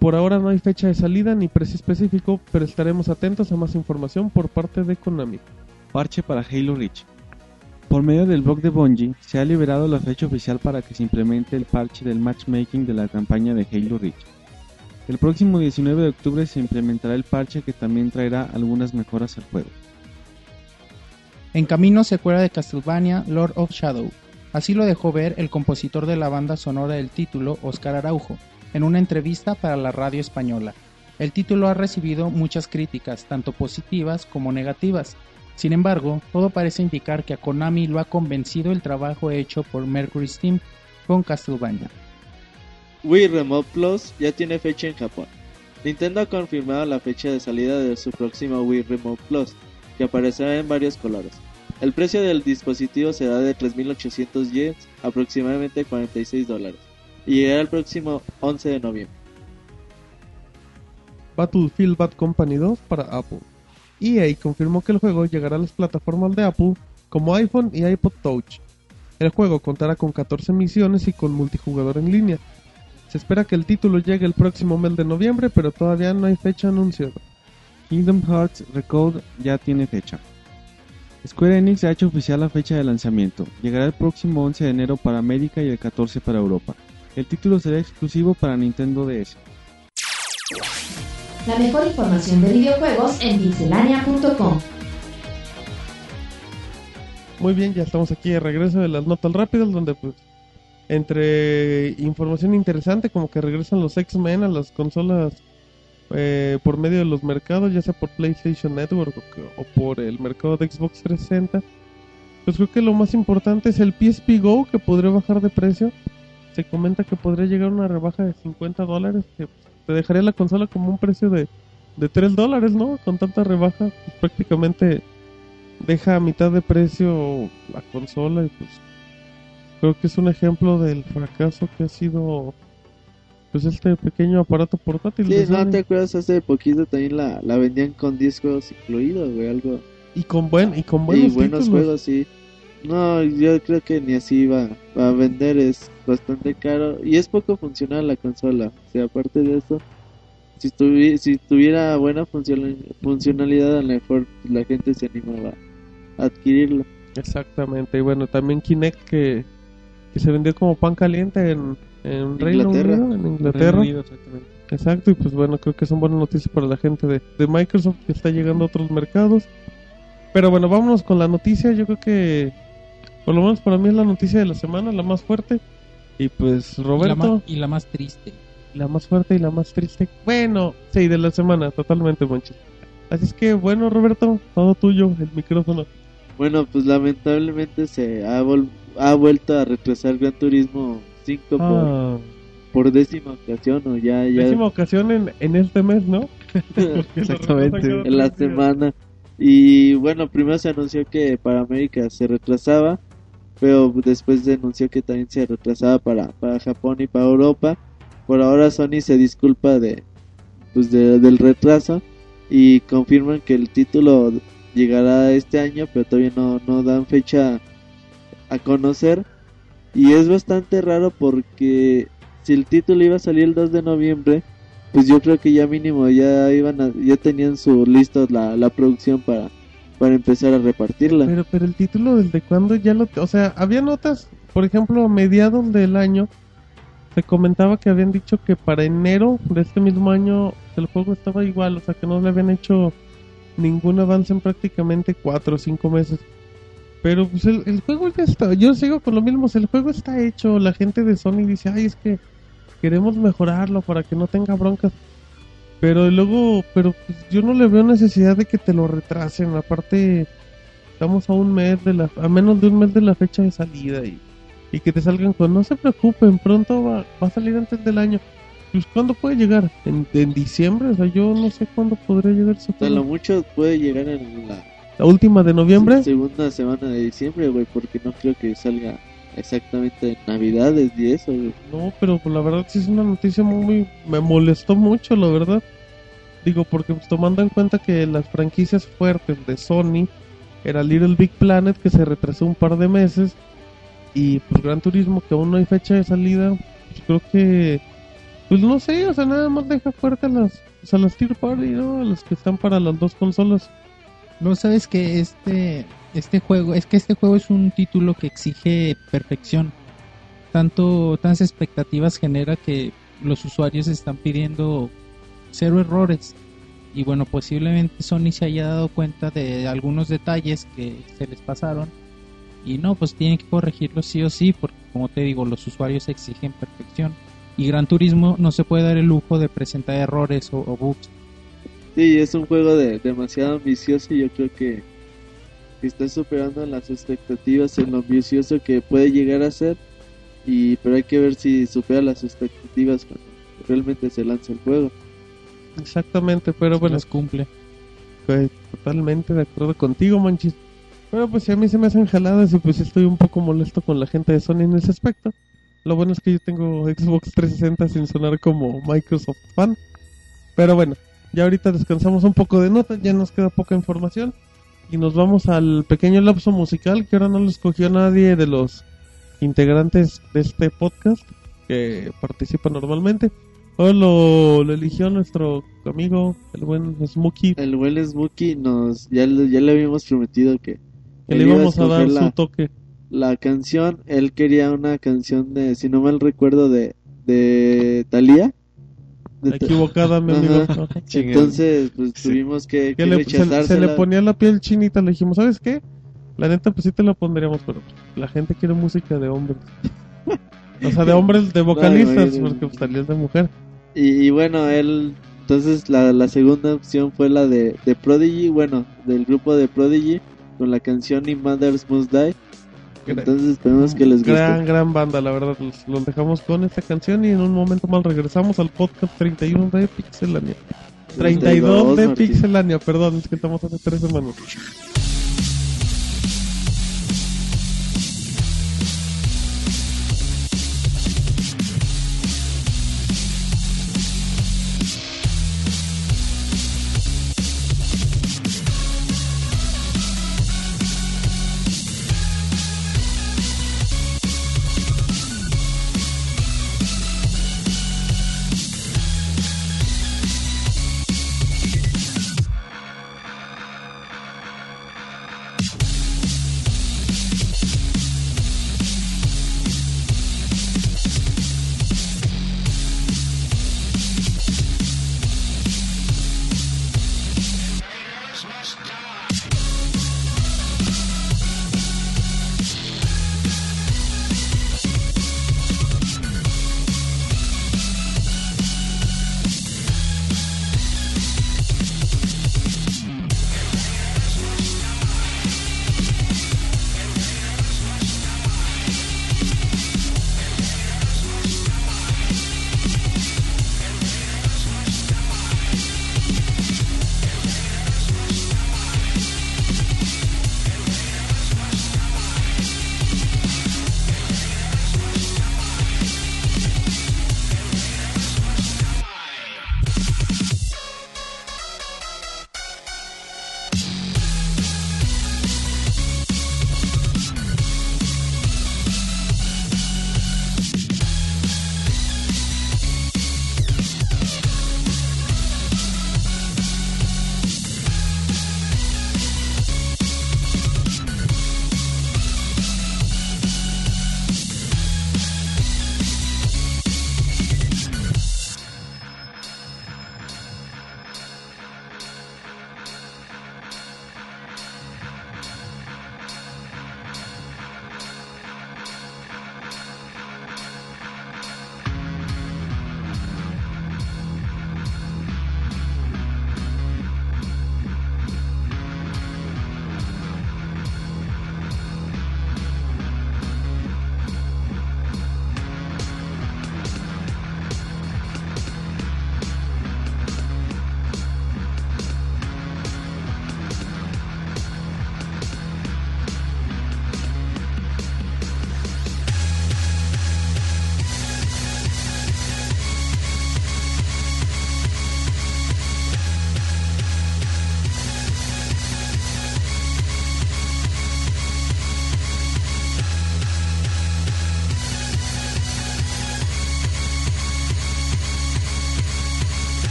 Por ahora no hay fecha de salida ni precio específico, pero estaremos atentos a más información por parte de Konami. Parche para Halo Reach. Por medio del blog de Bungie, se ha liberado la fecha oficial para que se implemente el parche del matchmaking de la campaña de Halo Reach. El próximo 19 de octubre se implementará el parche que también traerá algunas mejoras al juego. En camino secuela de Castlevania Lord of Shadow. Así lo dejó ver el compositor de la banda sonora del título, Oscar Araujo, en una entrevista para la radio española. El título ha recibido muchas críticas, tanto positivas como negativas. Sin embargo, todo parece indicar que a Konami lo ha convencido el trabajo hecho por Mercury Steam con Castlevania. Wii Remote Plus ya tiene fecha en Japón. Nintendo ha confirmado la fecha de salida de su próximo Wii Remote Plus, que aparecerá en varios colores. El precio del dispositivo será de 3.800 yens, aproximadamente 46 dólares, y llegará el próximo 11 de noviembre. Battlefield Bad Company 2 para Apple. EA confirmó que el juego llegará a las plataformas de Apple como iPhone y iPod Touch. El juego contará con 14 misiones y con multijugador en línea. Se espera que el título llegue el próximo mes de noviembre, pero todavía no hay fecha anunciada. Kingdom Hearts Recode ya tiene fecha. Square Enix ha hecho oficial la fecha de lanzamiento. Llegará el próximo 11 de enero para América y el 14 para Europa. El título será exclusivo para Nintendo DS. La mejor información de videojuegos en pixelania.com. Muy bien, ya estamos aquí de regreso de las notas rápidas, donde pues entre información interesante como que regresan los X-Men a las consolas eh, por medio de los mercados, ya sea por PlayStation Network o, por el mercado de Xbox 360. Pues creo que lo más importante es el PSP Go que podría bajar de precio. Se comenta que podría llegar a una rebaja de 50 dólares, que pues, te dejaría la consola como un precio de, de 3 dólares, ¿no? Con tanta rebaja, pues, prácticamente deja a mitad de precio la consola y pues creo que es un ejemplo del fracaso que ha sido pues este pequeño aparato portátil Sí, no te acuerdas, hace poquito también la, la vendían con 10 juegos incluidos, güey, algo. y con buen y con y buenos, buenos títulos. juegos, sí. No, yo creo que ni así va, va a vender, es bastante caro y es poco funcional la consola. O sea, aparte de eso, si, tuvi- si tuviera buena funciona- funcionalidad, a lo mejor la gente se animaba a adquirirlo. Exactamente, y bueno, también Kinect que, que se vendió como pan caliente en, en Reino Inglaterra. Unido, en Inglaterra. Reino Unido, exactamente. Exacto, y pues bueno, creo que son buenas noticias para la gente de, de Microsoft que está llegando a otros mercados. Pero bueno, vámonos con la noticia. Yo creo que, por lo menos para mí es la noticia de la semana, la más fuerte. Y pues Y la, Roberto, más, y la más triste. la más fuerte y la más triste. Bueno, sí, de la semana, totalmente, Monchi. Así es que bueno, Roberto, todo tuyo, el micrófono. Bueno, pues lamentablemente se ha, vol- ha vuelto a retrasar Gran Turismo 5 por, Ah, por décima ocasión o ya, ya décima ocasión en, en este mes, ¿no? Exactamente. en la semana. Y bueno, primero se anunció que para América se retrasaba, pero después se anunció que también se retrasaba para, para Japón y para Europa. Por ahora Sony se disculpa de, pues de- del retraso y confirman que el título llegará este año, pero todavía no, no dan fecha a conocer. Y es bastante raro porque si el título iba a salir el 2 de noviembre, pues yo creo que ya mínimo ya iban a, ya tenían su listo la, la producción para, para empezar a repartirla. Pero, pero el título desde cuándo ya lo... O sea, había notas, por ejemplo, a mediados del año, se comentaba que habían dicho que para enero de este mismo año el juego estaba igual, o sea, que no le habían hecho ningún avance en prácticamente cuatro o cinco meses. Pero pues el, el juego ya está, yo sigo con lo mismo, el juego está hecho, la gente de Sony dice, ay, es que queremos mejorarlo para que no tenga broncas. Pero luego, pero pues yo no le veo necesidad de que te lo retrasen, aparte estamos a un mes de la, a menos de un mes de la fecha de salida y, y que te salgan con, no se preocupen, pronto va, va a salir antes del año. Pues ¿cuándo puede llegar? ¿En, en diciembre? O sea, yo no sé cuándo podría llegar sea, lo mucho puede llegar en la La última de noviembre. segunda semana de diciembre, güey, porque no creo que salga exactamente en Navidades y eso, güey. No, pero pues, la verdad sí es una noticia muy... Me molestó mucho, la verdad. Digo, porque pues, tomando en cuenta que las franquicias fuertes de Sony era Little Big Planet, que se retrasó un par de meses, y pues Gran Turismo, que aún no hay fecha de salida, pues creo que... Pues no sé, o sea, nada más deja fuerte a las, pues, a las Tier Party, ¿no? A las que están para las dos consolas. No sabes que este este juego es que este juego es un título que exige perfección. Tanto tantas expectativas genera que los usuarios están pidiendo cero errores. Y bueno, posiblemente Sony se haya dado cuenta de algunos detalles que se les pasaron y no, pues tienen que corregirlos sí o sí, porque como te digo, los usuarios exigen perfección. Y Gran Turismo no se puede dar el lujo de presentar errores o, o bugs. Sí, es un juego de, demasiado ambicioso y yo creo que, está superando las expectativas en lo ambicioso que puede llegar a ser. Y, pero hay que ver si supera las expectativas cuando realmente se lanza el juego. Exactamente, pero bueno, las cumple. Totalmente de acuerdo contigo, Manchis. Pero pues si a mí se me hacen jaladas y pues estoy un poco molesto con la gente de Sony en ese aspecto. Lo bueno es que yo tengo Xbox 360 sin sonar como Microsoft fan. Pero bueno, Ya ahorita descansamos un poco de notas, ya nos queda poca información. Y nos vamos al pequeño lapso musical que ahora no lo escogió nadie de los integrantes de este podcast que participa normalmente. Hoy lo, lo eligió nuestro amigo, el buen Smokey, El buen Smokey nos ya, le- ya le habíamos prometido que que le íbamos a dar su toque. la canción. Él quería una canción de, si no mal recuerdo, de, de Thalía. Equivocada, mi amigo. Entonces, pues tuvimos que, Que le- se, se le ponía la piel chinita, le dijimos, ¿sabes qué? La neta, pues sí te la pondríamos, pero la gente quiere música de hombres. o sea, de hombres, de vocalistas, porque pues Talía es de mujer. Y, y bueno, él, entonces la, la segunda opción fue la de, de Prodigy, bueno, del grupo de Prodigy, con la canción Y Mothers Must Die. Entonces esperemos que les guste. Gran, gran banda, la verdad. Los, los dejamos con esta canción y en un momento más regresamos al podcast 31 de Pixelania. 32 de Martín. Pixelania, perdón, es que estamos hace tres semanas.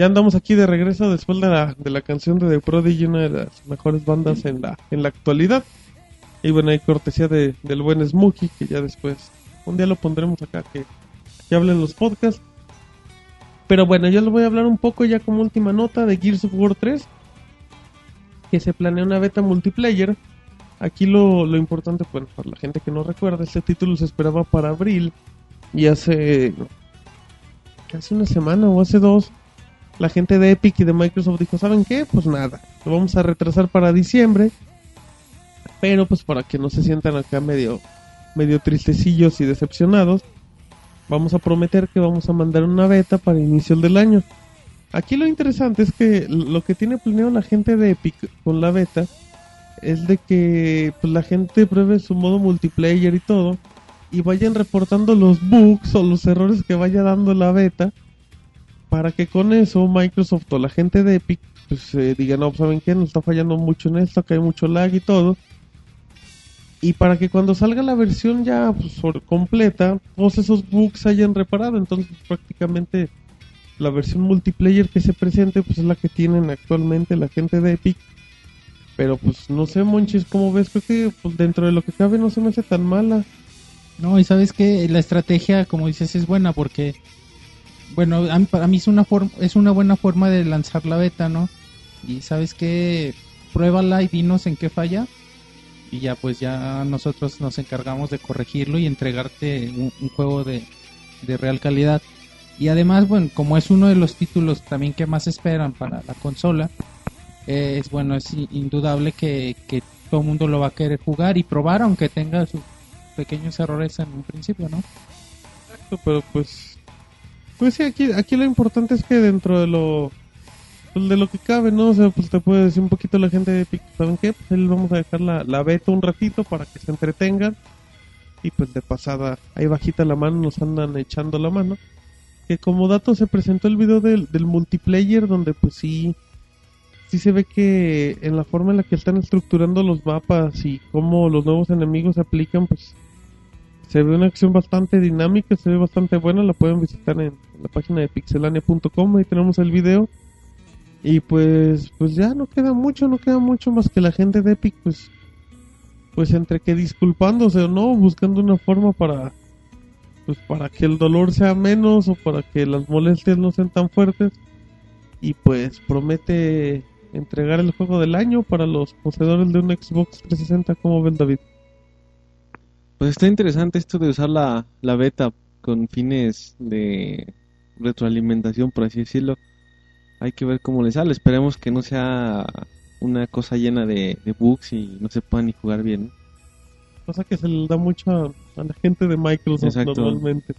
Ya andamos aquí de regreso después de la, de la canción de The Prodigy, una de las mejores bandas en la, en la actualidad. Y bueno, hay cortesía de, del buen Smokey, que ya después, un día lo pondremos acá, que, que hablen los podcasts. Pero bueno, yo les voy a hablar un poco ya como última nota de Gears of War 3, que se planea una beta multiplayer. Aquí lo, lo importante, bueno, para la gente que no recuerda, este título se esperaba para abril y hace casi una semana o hace dos, la gente de Epic y de Microsoft dijo, ¿saben qué? Pues nada, lo vamos a retrasar para diciembre, pero pues para que no se sientan acá medio, medio tristecillos y decepcionados, vamos a prometer que vamos a mandar una beta para inicio del año. Aquí lo interesante es que lo que tiene planeado la gente de Epic con la beta es de que pues, la gente pruebe su modo multiplayer y todo y vayan reportando los bugs o los errores que vaya dando la beta para que con eso Microsoft o la gente de Epic pues eh, diga no, ¿saben qué? Nos está fallando mucho en esto, que hay mucho lag y todo. Y para que cuando salga la versión ya pues, completa, todos esos bugs hayan reparado. Entonces prácticamente la versión multiplayer que se presente pues es la que tienen actualmente la gente de Epic. Pero pues no sé, Monchis, ¿cómo ves? Creo que pues, dentro de lo que cabe no se me hace tan mala. No, y sabes que la estrategia, como dices, es buena porque, bueno, a para mí es una, forma es una buena forma de lanzar la beta, ¿no? Y sabes que, pruébala y dinos en qué falla. Y ya, pues ya nosotros nos encargamos de corregirlo y entregarte un, juego de, de real calidad. Y además, bueno, como es uno de los títulos también que más esperan para la consola, eh, es bueno, es indudable que, que todo el mundo lo va a querer jugar y probar, aunque tenga sus pequeños errores en un principio, ¿no? Exacto, pero pues pues sí aquí aquí lo importante es que dentro de lo pues, de lo que cabe no o sea pues te puede decir un poquito la gente de Epic saben qué pues ahí vamos a dejar la, la beta un ratito para que se entretengan. Y pues de pasada ahí bajita la mano nos andan echando la mano. Que como dato se presentó el video del, del multiplayer donde pues sí sí se ve que en la forma en la que están estructurando los mapas y cómo los nuevos enemigos se aplican pues se ve una acción bastante dinámica, se ve bastante buena, la pueden visitar en, la página de pixelania.com, ahí tenemos el video. Y pues pues ya no queda mucho, no queda mucho más que la gente de Epic pues pues entre que disculpándose o no, buscando una forma para pues para que el dolor sea menos o para que las molestias no sean tan fuertes y pues promete entregar el juego del año para los poseedores de un Xbox 360 como ven David. Pues está interesante esto de usar la, la beta con fines de retroalimentación, por así decirlo. Hay que ver cómo le sale. Esperemos que no sea una cosa llena de, de bugs y no se pueda ni jugar bien. cosa que se le da mucho a, a la gente de Microsoft Exacto. normalmente.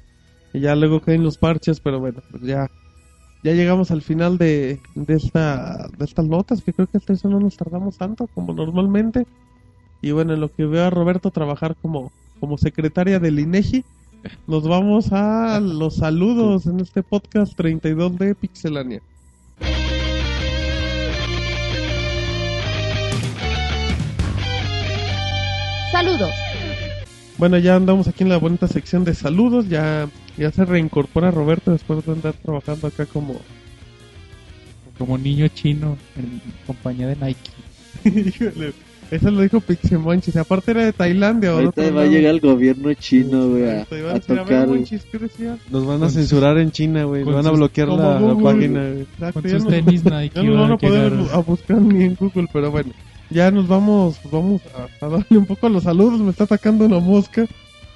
Y ya luego caen los parches, pero bueno, pues ya ya llegamos al final de, de esta de estas notas, que creo que hasta eso no nos tardamos tanto como normalmente. Y bueno, en lo que veo a Roberto trabajar como como secretaria del INEGI, nos vamos a los saludos en este podcast 32 de Pixelania. Saludos. Bueno, ya andamos aquí en la bonita sección de saludos, ya ya se reincorpora Roberto después de andar trabajando acá como Como niño chino en compañía de Nike. Eso lo dijo Pixemonchis. Aparte era de Tailandia. ¿o de Ahorita va a llegar el gobierno chino, güey, a, a tocar. Monchis, ¿qué decía? Nos van a censurar en China, güey. con Van a bloquear la, la página, güey. Exacto, Con ya sus no- tenis Nike. no van a poder a buscar ni en Google, pero bueno. Ya nos vamos, vamos a, a darle un poco a los saludos. Me está atacando una mosca.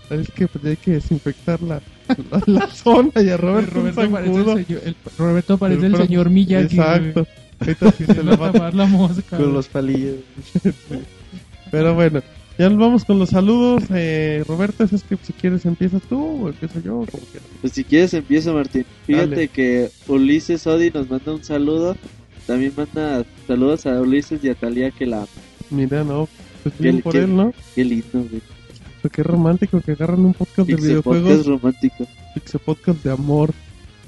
Es que pues, hay que desinfectar la, la, la zona y a Roberto, un Roberto parece, el señor, el- Roberto parece el Pero- señor Miyagi. Exacto. Sí se Se le va a tapar la mosca. Con los palillos. Pero bueno, ya nos vamos con los saludos. Eh, Roberto, es que si quieres empiezas tú o empiezo yo, como quieras. Pues si quieres empiezo, Martín. Fíjate Dale. que Ulises Odi nos manda un saludo. También manda saludos a Ulises y a Talía que la ama. Mira, no, pues ¿Qué- bien por qué- él, ¿no? Qué lindo, güey. Pues qué romántico que agarran un podcast de Pixel Podcast videojuegos, romántico. Pixel Podcast de amor.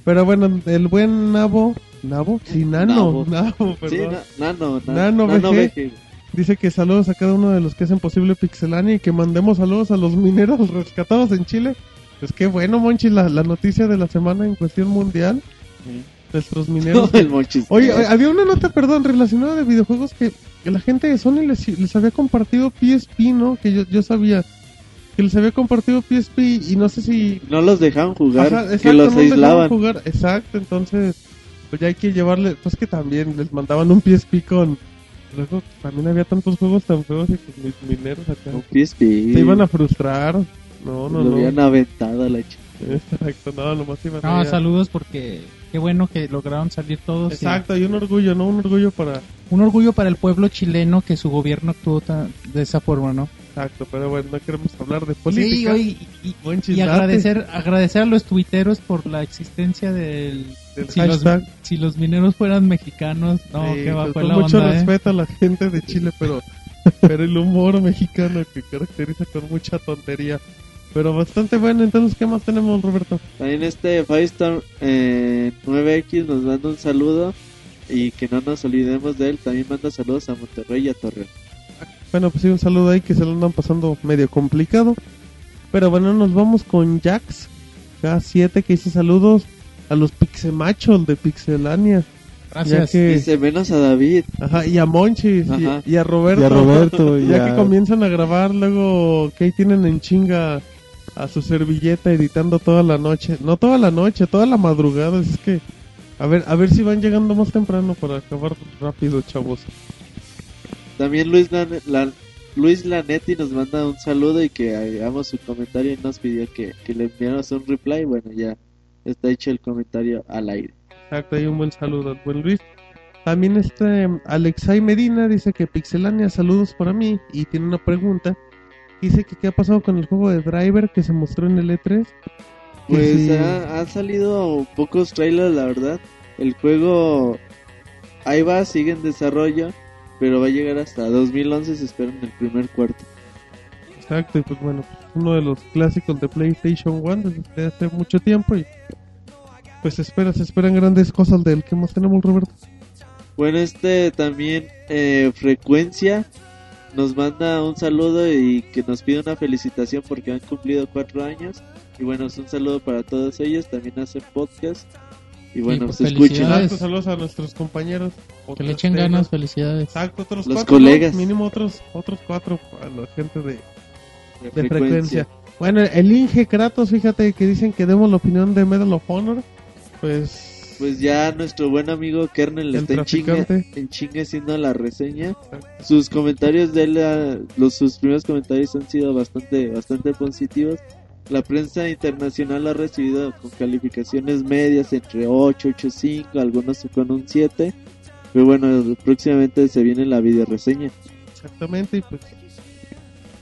Pero bueno, el buen Nabo, Nabo, sí, Nano, Nabo. Nabo, perdón. Sí, na- nano, na- Nano nano. VG. Dice que saludos a cada uno de los que hacen posible Pixelania y que mandemos saludos a los mineros rescatados en Chile. Pues qué bueno, Monchi, la, la noticia de la semana en cuestión mundial. nuestros mineros. el. Oye, oye, había una nota, perdón, relacionada de videojuegos que, que la gente de Sony les, les había compartido PSP, ¿no? Que yo, yo sabía que les había compartido PSP y no sé si... No los dejaban jugar, Ajá, que exacto, los no dejaban aislaban. jugar. Exacto, entonces, pues ya hay que llevarle, pues que también les mandaban un PSP con... Luego también había tantos juegos tan feos y pues mis mineros acá Un PSP. se iban a frustrar. No, no, lo no. habían aventado a la chica. Exacto, no, nomás iban No, a... saludos porque qué bueno que lograron salir todos. Exacto, y un orgullo, ¿no? Un orgullo para... Un orgullo para el pueblo chileno que su gobierno actuó tan- de esa forma, ¿no? Exacto, pero bueno, no queremos hablar de política. Sí, y, y- agradecer, agradecer a los tuiteros por la existencia del... Del si, los, hashtag. si los mineros fueran mexicanos, no, Sí, que pues, bajo con la mucho onda, ¿eh? respeto a la gente de Chile, pero, pero el humor mexicano que caracteriza con mucha tontería. Pero bastante bueno, entonces, ¿qué más tenemos, Roberto? También este Firestorm eh, 9X nos manda un saludo y que no nos olvidemos de él. También manda saludos a Monterrey y a Torreón. Bueno, pues sí, un saludo ahí que se lo andan pasando medio complicado. Pero bueno, nos vamos con Jax K7 que dice saludos a los Pixemachos de Pixelania. Gracias. Que- Dice menos a David. Ajá, y a Monchis y, Ajá. y a Roberto. Y a Roberto, y ya a- que comienzan a grabar, luego que ahí tienen en chinga a su servilleta editando toda la noche. No toda la noche, toda la madrugada. Es que, a ver, a ver si van llegando más temprano para acabar rápido, chavos. También Luis, Lan- La- Luis Lanetti nos manda un saludo y que hagamos su comentario y nos pidió que, que le enviáramos un reply. Bueno, ya está hecho el comentario al aire. Exacto, ahí un buen saludo al buen Luis. También este Alexay Medina dice que Pixelania, saludos para mí. Y tiene una pregunta. Dice que qué ha pasado con el juego de Driver que se mostró en el E3. Que Pues si- ha- han salido pocos trailers, la verdad. El juego ahí va, sigue en desarrollo, pero va a llegar hasta 2011, se espera en el primer cuarto. Exacto, y pues bueno, pues, uno de los clásicos de PlayStation 1 desde hace mucho tiempo y pues se espera, se esperan grandes cosas del que más tenemos, Roberto. Bueno, este también eh, Frecuencia nos manda un saludo y que nos pide una felicitación porque han cumplido cuatro años. Y bueno, es un saludo para todos ellos, también hacen podcast. Y bueno, pues, escuchen. saludos a nuestros compañeros. Que le echen ganas, felicidades. Exacto, otros Los cuatro, colegas. ¿no? Mínimo otros, otros cuatro a la gente de, de frecuencia. Bueno, el Inge Kratos, fíjate que dicen que demos la opinión de Medal of Honor. Pues, Pues ya nuestro buen amigo Kernel El está en chinga, en chinga haciendo la reseña. Sus comentarios de él, ah, los, sus primeros comentarios han sido bastante, bastante positivos. La prensa internacional ha recibido con calificaciones medias entre 8, 8.5, algunos con un 7. Pero bueno, próximamente se viene la video reseña. exactamente, y pues,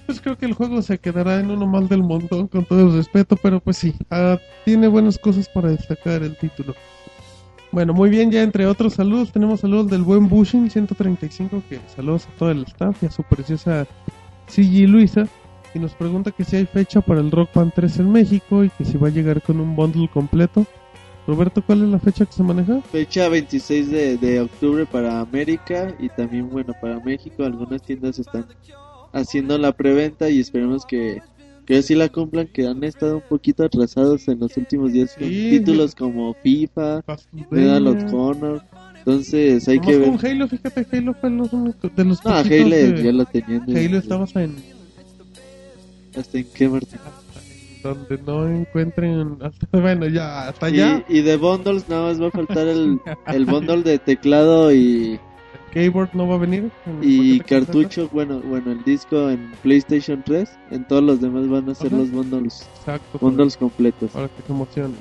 pues creo que el juego se quedará en uno más del montón, con todo el respeto, pero pues sí, ah, tiene buenas cosas para destacar el título. Bueno, muy bien, ya entre otros saludos, tenemos saludos del buen Bushin 135, que saludos a todo el staff y a su preciosa CG Luisa. Y nos pregunta que si hay fecha para el Rock Band 3 en México y que si va a llegar con un bundle completo. Roberto, ¿cuál es la fecha que se maneja? Fecha 26 de, de octubre para América y también, bueno, para México. Algunas tiendas están haciendo la preventa y esperemos que, que así la cumplan, que han estado un poquito atrasados en los últimos días con Sí, títulos como FIFA, Medal of Honor. Entonces hay que ver. con Halo, fíjate, Halo fue los de los No, Halo de- ya lo tenían. Halo estabas en ¿Hasta en qué, Martín? donde no encuentren hasta- bueno ya hasta allá Y, y de bundles nada más va a faltar el, el bundle de teclado y, keyboard no va a venir en y cartucho, bueno, bueno, el disco en PlayStation 3. En todos los demás van a ser Ajá. los bundles, exacto bundles completos. para que emocionen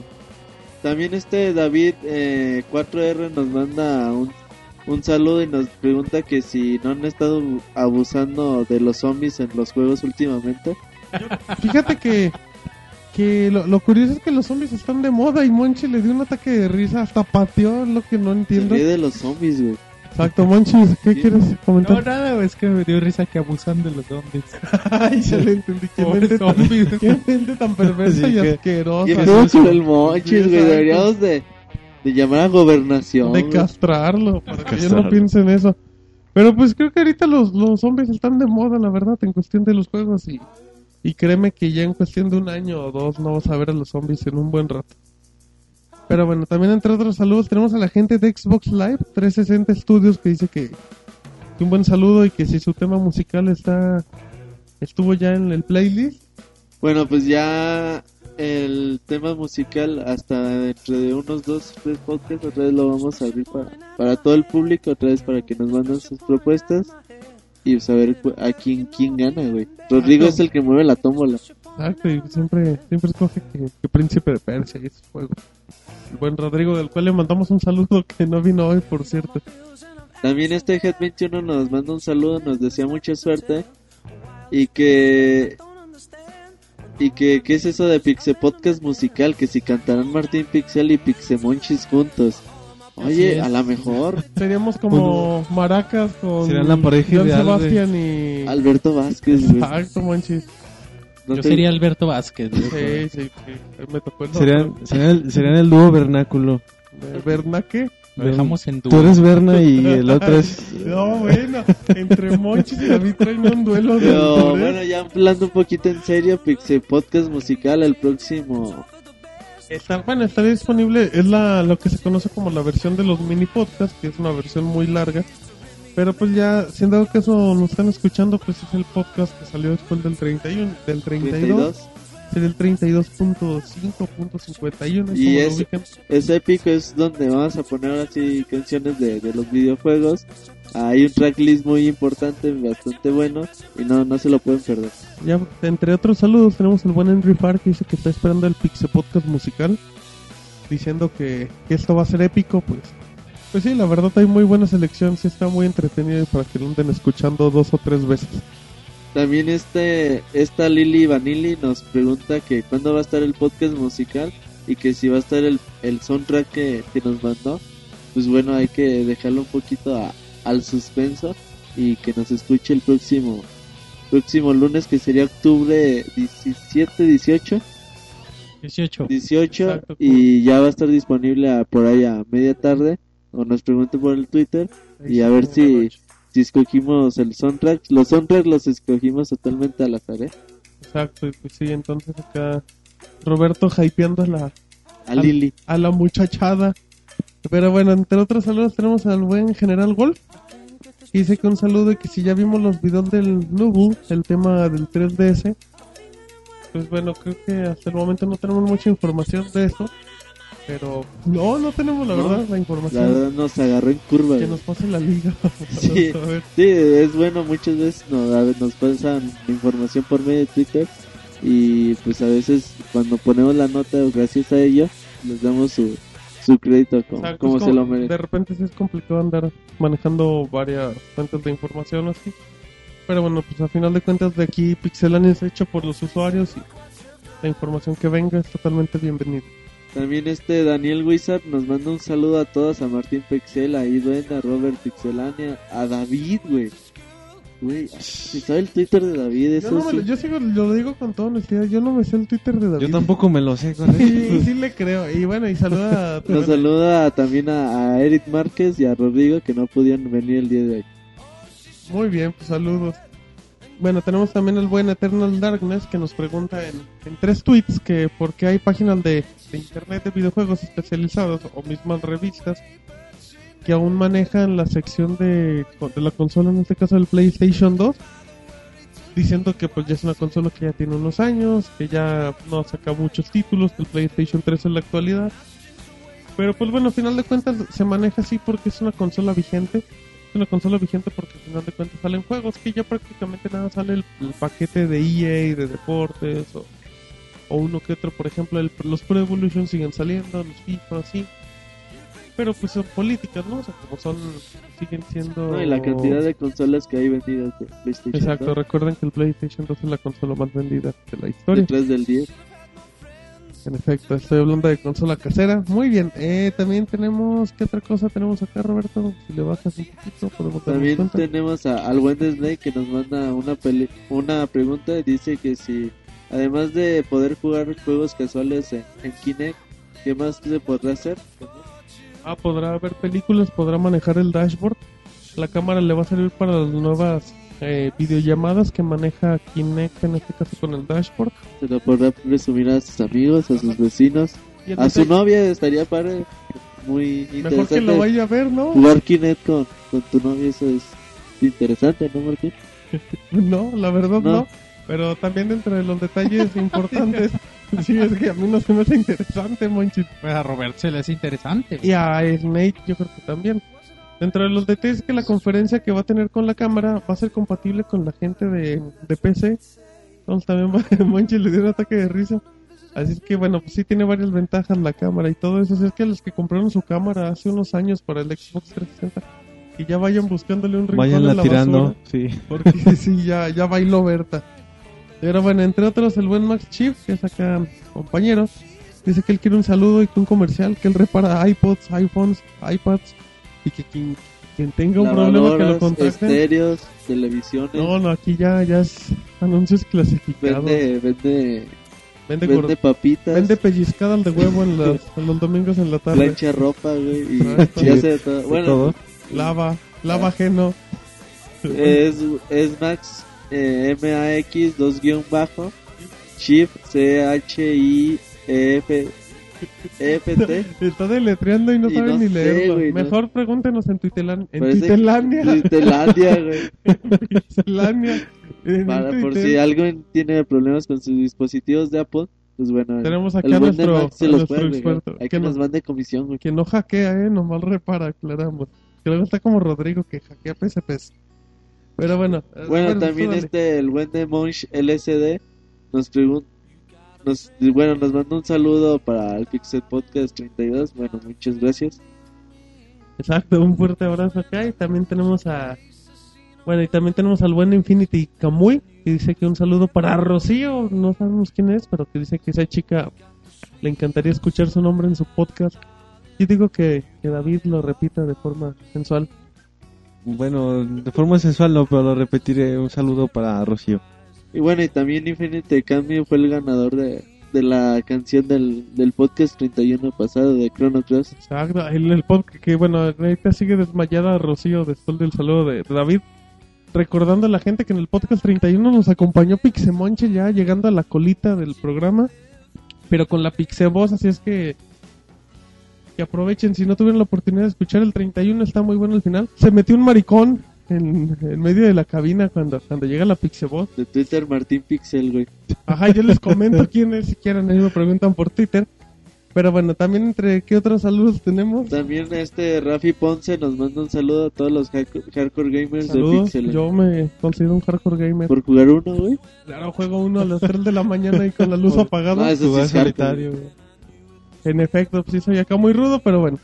También este David eh, 4R nos manda un, un saludo y nos pregunta que si no han estado abusando de los zombies en los juegos últimamente. fíjate que que lo, lo curioso es que los zombies están de moda y Monchi le dio un ataque de risa hasta pateó es lo que no entiendo ríe de los zombies, güey. Exacto Monchi ¿qué Sí. quieres No, comentar? nada, es que me dio risa que abusan de los zombies. ay se le entendí qué mente tan, qué mente tan perversa y que- asquerosa Y Sí, no el mochis, güey. Deberíamos de, de llamar a gobernación. de castrarlo para que ya no Castrarlo. piense en eso. Pero pues creo que ahorita los, los zombies están de moda, la verdad, en cuestión de los juegos y, y créeme que ya en cuestión de un año o dos no vas a ver a los zombies en un buen rato. Pero bueno, también entre otros saludos tenemos a la gente de Xbox Live 360 Studios que dice que, un buen saludo y que si su tema musical está estuvo ya en el playlist. Bueno, pues ya el tema musical hasta dentro de unos dos, tres podcasts, otra vez lo vamos a abrir para, para todo el público, otra vez para que nos manden sus propuestas y saber a quién, quién gana, güey. Rodrigo es el que mueve la tómbola. Exacto, y siempre, siempre escoge que, que Príncipe de Persia y ese juego. El buen Rodrigo, del cual le mandamos un saludo que no vino hoy, por cierto. También este Head 21 nos manda un saludo, nos desea mucha suerte y que y que qué es eso de Pixe Podcast musical que si cantarán Martín Pixel y Pixemonchis juntos. Oye, a lo mejor Seríamos como maracas con Serían la pareja Joan ideal de- Sebastián y... Alberto Vázquez. Exacto, manches. No Yo te- sería Alberto Vázquez. Sí, sí, sí. Me tocó el Serían, serían, el, serían el dúo vernáculo. ¿De Bernaque? Lo dejamos en Tú duda. eres Berna y el otro es... No, bueno, entre Monchis y David traen un duelo de autores. bueno, ya hablando un poquito en serio, Pixe Podcast musical el próximo Está, bueno, estaría disponible, es la, lo que se conoce como la versión de los mini podcasts, que es una versión muy larga. Pero pues ya, siendo que eso nos están escuchando, pues es el podcast que salió después del 31, del 32, 32. sería el 32.5.51. Y es-. Es épico, es donde vamos a poner así canciones de, de los videojuegos. Hay un tracklist muy importante, bastante bueno, y no, no se lo pueden perder. Ya, entre otros saludos, tenemos el buen Henry Farr que dice que está esperando el Pixie Podcast musical, diciendo que, que esto va a ser épico, pues. Pues sí, la verdad hay muy buena selección, sí está muy entretenido y para que lo anden escuchando dos o tres veces. También este, esta Lili Vanilli nos pregunta que cuándo va a estar el podcast musical y que si va a estar el, el soundtrack que, que nos mandó. Pues bueno, hay que dejarlo un poquito a- al suspenso y que nos escuche el próximo próximo lunes que sería octubre 17, 18, 18. 18 Exacto. y ya va a estar disponible a- por ahí a media tarde o nos pregunte por el Twitter y a ver si, si escogimos el soundtrack. Los soundtracks los escogimos totalmente al azar, ¿eh? Exacto, y pues sí, entonces acá Roberto hypeando a la, A Lili. a la muchachada. Pero bueno, entre otros saludos tenemos al buen General Wolf. que Dice que un saludo y que si ya vimos los videos del Nubu, el tema del 3DS. Pues bueno, creo que hasta el momento no tenemos mucha información de eso. Pero no, no tenemos la No, verdad la La información. verdad nos agarró en curva. que nos pase la liga. Sí. Sí, es bueno, muchas veces nos, nos pasan información por medio de Twitter y pues a veces cuando ponemos la nota gracias a ello les damos su, su crédito como, como se lo merece. De repente sí es complicado andar manejando varias fuentes de información así. Pero bueno, pues a final de cuentas de aquí Pixelania es hecho por los usuarios y la información que venga es totalmente bienvenida. También este Daniel Wizard nos manda un saludo a todos, a Martín Pixel, a Iduen, a Robert Pixelania, a David, güey. Güey, ¿se sabe el Twitter de David? Yo, Eso no me lo, sí. yo sigo, lo digo con toda honestidad, yo no me sé el Twitter de David. Yo tampoco me lo sé con eso. sí le creo. Y bueno, y saluda a... Nos saluda también a, a Eric Márquez y a Rodrigo que no pudieron venir el día de hoy. Muy bien, pues saludos. Bueno, tenemos también el buen Eternal Darkness que nos pregunta en, en tres tweets que por qué hay páginas de, internet de videojuegos especializados o mismas revistas que aún manejan la sección de, de la consola, en este caso el PlayStation 2, diciendo que pues ya es una consola que ya tiene unos años, que ya no saca muchos títulos, que el PlayStation 3 en la actualidad. Pero pues bueno, al final de cuentas se maneja así porque es una consola vigente es una consola vigente porque al final de cuentas salen juegos que ya prácticamente nada sale el, el paquete de EA, de deportes o, o uno que otro, por ejemplo, el- los Pro Evolution siguen saliendo, los FIFA, así. Pero pues son políticas, ¿no? O sea, como son, siguen siendo... No, y la cantidad de consolas que hay vendidas de PlayStation Exacto, 2, recuerden que el PlayStation 2 es la consola más vendida de la historia. detrás del 10. En efecto, estoy hablando de consola casera. Muy bien, eh, también tenemos, ¿qué otra cosa tenemos acá, Roberto? Si le bajas un poquito, podemos También cuenta. tenemos a, al buen que nos manda una peli- una pregunta. Dice que si, además de poder jugar juegos casuales en, en Kinect, ¿qué más se podrá hacer? Ah, podrá ver películas, podrá manejar el dashboard. La cámara le va a servir para las nuevas eh, videollamadas que maneja Kinect, en este caso con el dashboard. Se lo podrá presumir a sus amigos, a sus vecinos. A su novia estaría padre. Muy Mejor que interesante. lo vaya a ver, ¿no? Jugar Kinect con, con tu novia, eso es interesante, ¿no, Martín? No, la verdad no. No. Pero también dentro de los detalles importantes, sí, es que a mí no se me hace interesante, Monchis. Pues a Robert se le hace interesante. Y a Snake yo creo que también. Dentro de los detalles que la conferencia que va a tener con la cámara va a ser compatible con la gente de, de PC. Entonces también va- Monchi le dio un ataque de risa. Así que bueno, pues sí tiene varias ventajas la cámara y todo eso. Así es que los que compraron su cámara hace unos años para el Xbox 360, que ya vayan buscándole un rincón en Váyanla la tirando, basura. sí. Porque sí, ya, ya bailó Berta. Pero bueno, entre otros, el buen Max Chief, que es acá compañero, dice que él quiere un saludo y que un comercial, que él repara iPods, iPhones, iPads, y que quien, quien tenga un problema que lo contacten. estéreos, televisiones. No, no, aquí ya, ya es anuncios clasificados. Vende, Vende, vende, gordo- vende papitas. vende pellizcada de huevo en los, en los domingos en la tarde. plancha ropa, güey. Y, y hace de todo. Bueno, todo. Lava, lava ajeno. es, es Max eh, MAX 2 guion bajo. Shift C-H-I-F F-T. Está deletreando y no Y sabe no ni sé, leerlo. güey, no. Mejor pregúntenos en Tuitelan- en Tuitelandia. Tuitelandia, güey. Para, por Twitter. si alguien tiene problemas con sus dispositivos de Apple, pues bueno. Tenemos aquí el a nuestro- Max se a los puede experto. Hay Que nos mande comisión, güey. Que no hackea, eh, nomás repara, aclaramos. Que luego está como Rodrigo que hackea PSPs. Pero bueno. eh, Bueno, también tú dale. este, el buen de Monch LSD nos pregunta, nos, bueno, nos mandó un saludo para el Pixel Podcast 32. Bueno, muchas gracias. Exacto, un fuerte abrazo acá. Y también tenemos a. Bueno, y también tenemos al buen Infinity Kamui, que dice que un saludo para Rocío, no sabemos quién es, pero que dice que esa chica le encantaría escuchar su nombre en su podcast. Y digo que, que David lo repita de forma sensual. Bueno, de forma sensual no, pero lo repetiré. Un saludo para Rocío. Y bueno, y también Infinite Cambio fue el ganador de, de la canción del, del podcast 31 pasado de Chrono Cross. Exacto, el, el podcast que bueno, ahorita sigue desmayada Rocío después del saludo de David. Recordando a la gente que en el podcast 31 nos acompañó Pixemonche ya llegando a la colita del programa, pero con la Pixevoz, así es que que aprovechen si no tuvieron la oportunidad de escuchar el 31, está muy bueno el final. Se metió un maricón en, en medio de la cabina cuando, cuando llega la Pixevoz. De Twitter Martín Pixel, güey. Ajá, yo les comento quién es si quieren, ahí me preguntan por Twitter. Pero bueno, también entre qué otros saludos tenemos. También este Rafi Ponce nos manda un saludo a todos los hardcore, gamers de Saludos, Pixel. yo me considero un hardcore gamer. Por jugar uno, güey. Claro, juego uno a las 3 de la mañana y con la luz Por- apagada. Ah, eso sí es solitario. En efecto, pues sí soy acá muy rudo, pero bueno.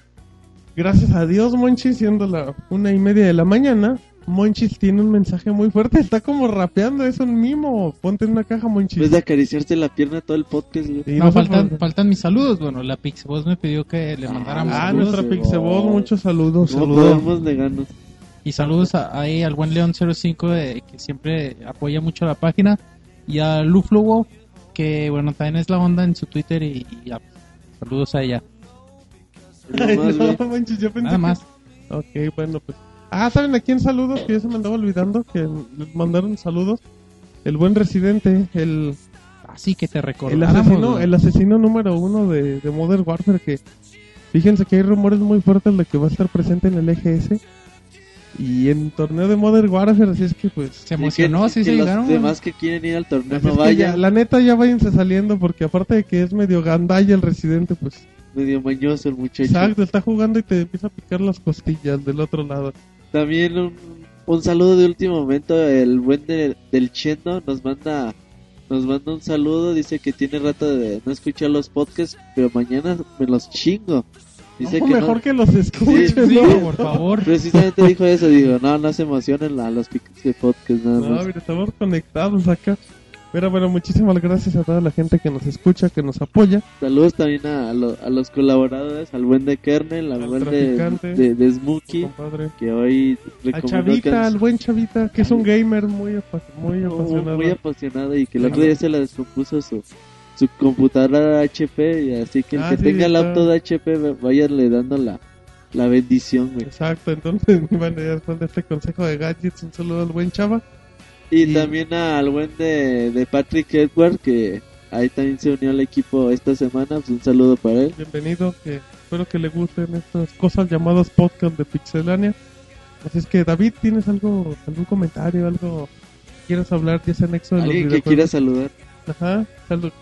Gracias a Dios, Monchis, siendo la una y media de la mañana, Monchis tiene un mensaje muy fuerte. Está como rapeando, es un mimo. Ponte en una caja, Monchis. Vez de acariciarte la pierna todo el podcast, No, no faltan, por- faltan mis saludos. Bueno, la Pixeboss me pidió que le mandáramos Ah, saludos. nuestra Pixeboss. Muchos saludos. No saludos. podemos negarnos. Y saludos a- ahí al buen León 05 de- que siempre apoya mucho la página. Y a Luflugo, que bueno, también es la onda en su Twitter. Y, y ya, saludos a ella. Ay, no, Monchis, yo pensé Nada que- más. Ok, bueno, pues. Ah, ¿saben a quién saludos? Que ya se me andaba olvidando que les mandaron saludos. El buen residente, el, Así que te el asesino, el asesino número uno de, de Modern Warfare que fíjense que hay rumores muy fuertes de que va a estar presente en el EGS y en el torneo de Modern Warfare, así es que pues Se emocionó, sí se llegaron. Los demás que quieren ir al torneo así no ya, vayan. la neta ya váyanse saliendo porque aparte de que es medio gandalla el residente, pues Medio mañoso el muchacho. exacto, está jugando y te empieza a picar las costillas del otro lado. También un, un saludo de último momento. El buen de- del Chendo nos manda nos manda un saludo. Dice que tiene rato de no escuchar los podcasts, pero mañana me los chingo. Dice No, que mejor no. que los escuchen, Sí, ¿no? por favor. Precisamente dijo eso. Digo, no, no se emocionen a los piques de podcast. Nada No, más. mira, estamos conectados acá. Pero bueno, muchísimas gracias a toda la gente que nos escucha, que nos apoya. Saludos también a, lo- a los colaboradores, al buen de Kernel, al, Al buen de, de, de Smokey, que hoy A Chavita, al buen Chavita, que es un gamer muy, apa- muy muy, apasionado. muy apasionado y que el otro día se le descompuso su, su computadora HP y así que el Ah, que sí, tenga el auto de HP váyanle dando la, la bendición, güey. Exacto, entonces, bueno, ya después de este consejo de gadgets, un saludo al buen Chava. Y, Y- también al buen de, de Patrick Edward que ahí también se unió al equipo esta semana. Pues un saludo para él. Bienvenido, que espero que le gusten estas cosas llamadas podcast de Pixelania. Así es que David, ¿tienes algo, algún comentario, algo que quieras hablar ya sea anexo de los Alguien que videojuegos? quiera saludar. Ajá, salud.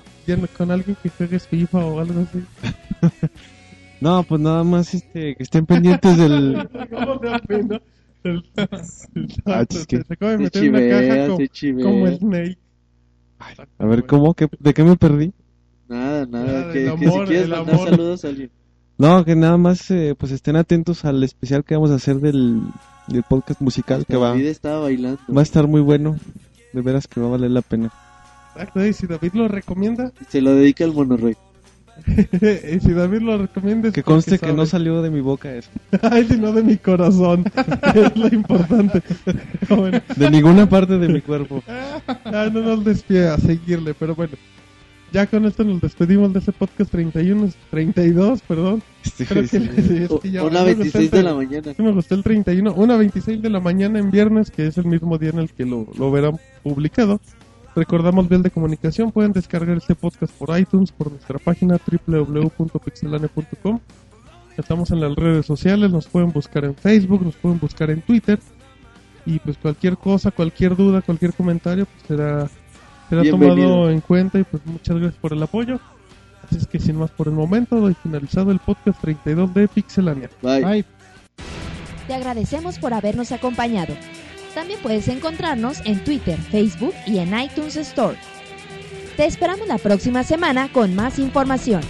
Con alguien que juegue FIFA o algo así. No, pues nada más este, que estén pendientes del... ¿Cómo te Ah, es que- se acaba de meter en una caja como, como Snake. A ver, ¿cómo? ¿Qué- ¿De qué me perdí? Nada, Nada, nada. Que, el que si amor, quieres mandar amor. saludos a alguien. No, que nada más eh, pues estén atentos al especial que vamos a hacer del, del podcast musical que va, David estaba bailando. va a estar muy bueno. De veras que va a valer la pena. Exacto, y si David lo recomienda, Se lo dedica al monorrey. y si David lo recomienda, Que conste que sabe. no salió de mi boca eso. Ay, sino de mi corazón. es lo importante. bueno, De ninguna parte de mi cuerpo. ah, no nos despide a seguirle, pero bueno. Ya con esto nos despedimos de ese podcast 31, 32, perdón. Creo que, sí. es que ya- Una me gustó 26 el de la mañana. me gustó el 31, una 26 de la mañana en viernes, que es el mismo día en el que lo, lo verán publicado. Recordamos bien de comunicación, pueden descargar este podcast por iTunes, por nuestra página www.pixelane.com. Estamos en las redes sociales, nos pueden buscar en Facebook, nos pueden buscar en Twitter. Y pues cualquier cosa, cualquier duda, cualquier comentario, pues será, será Bienvenido. tomado en cuenta y pues muchas gracias por el apoyo. Así es que sin más por el momento, doy finalizado el podcast 32 de Pixelania. Bye. Bye. Te agradecemos por habernos acompañado. También puedes encontrarnos en Twitter, Facebook y en iTunes Store. Te esperamos la próxima semana con más información.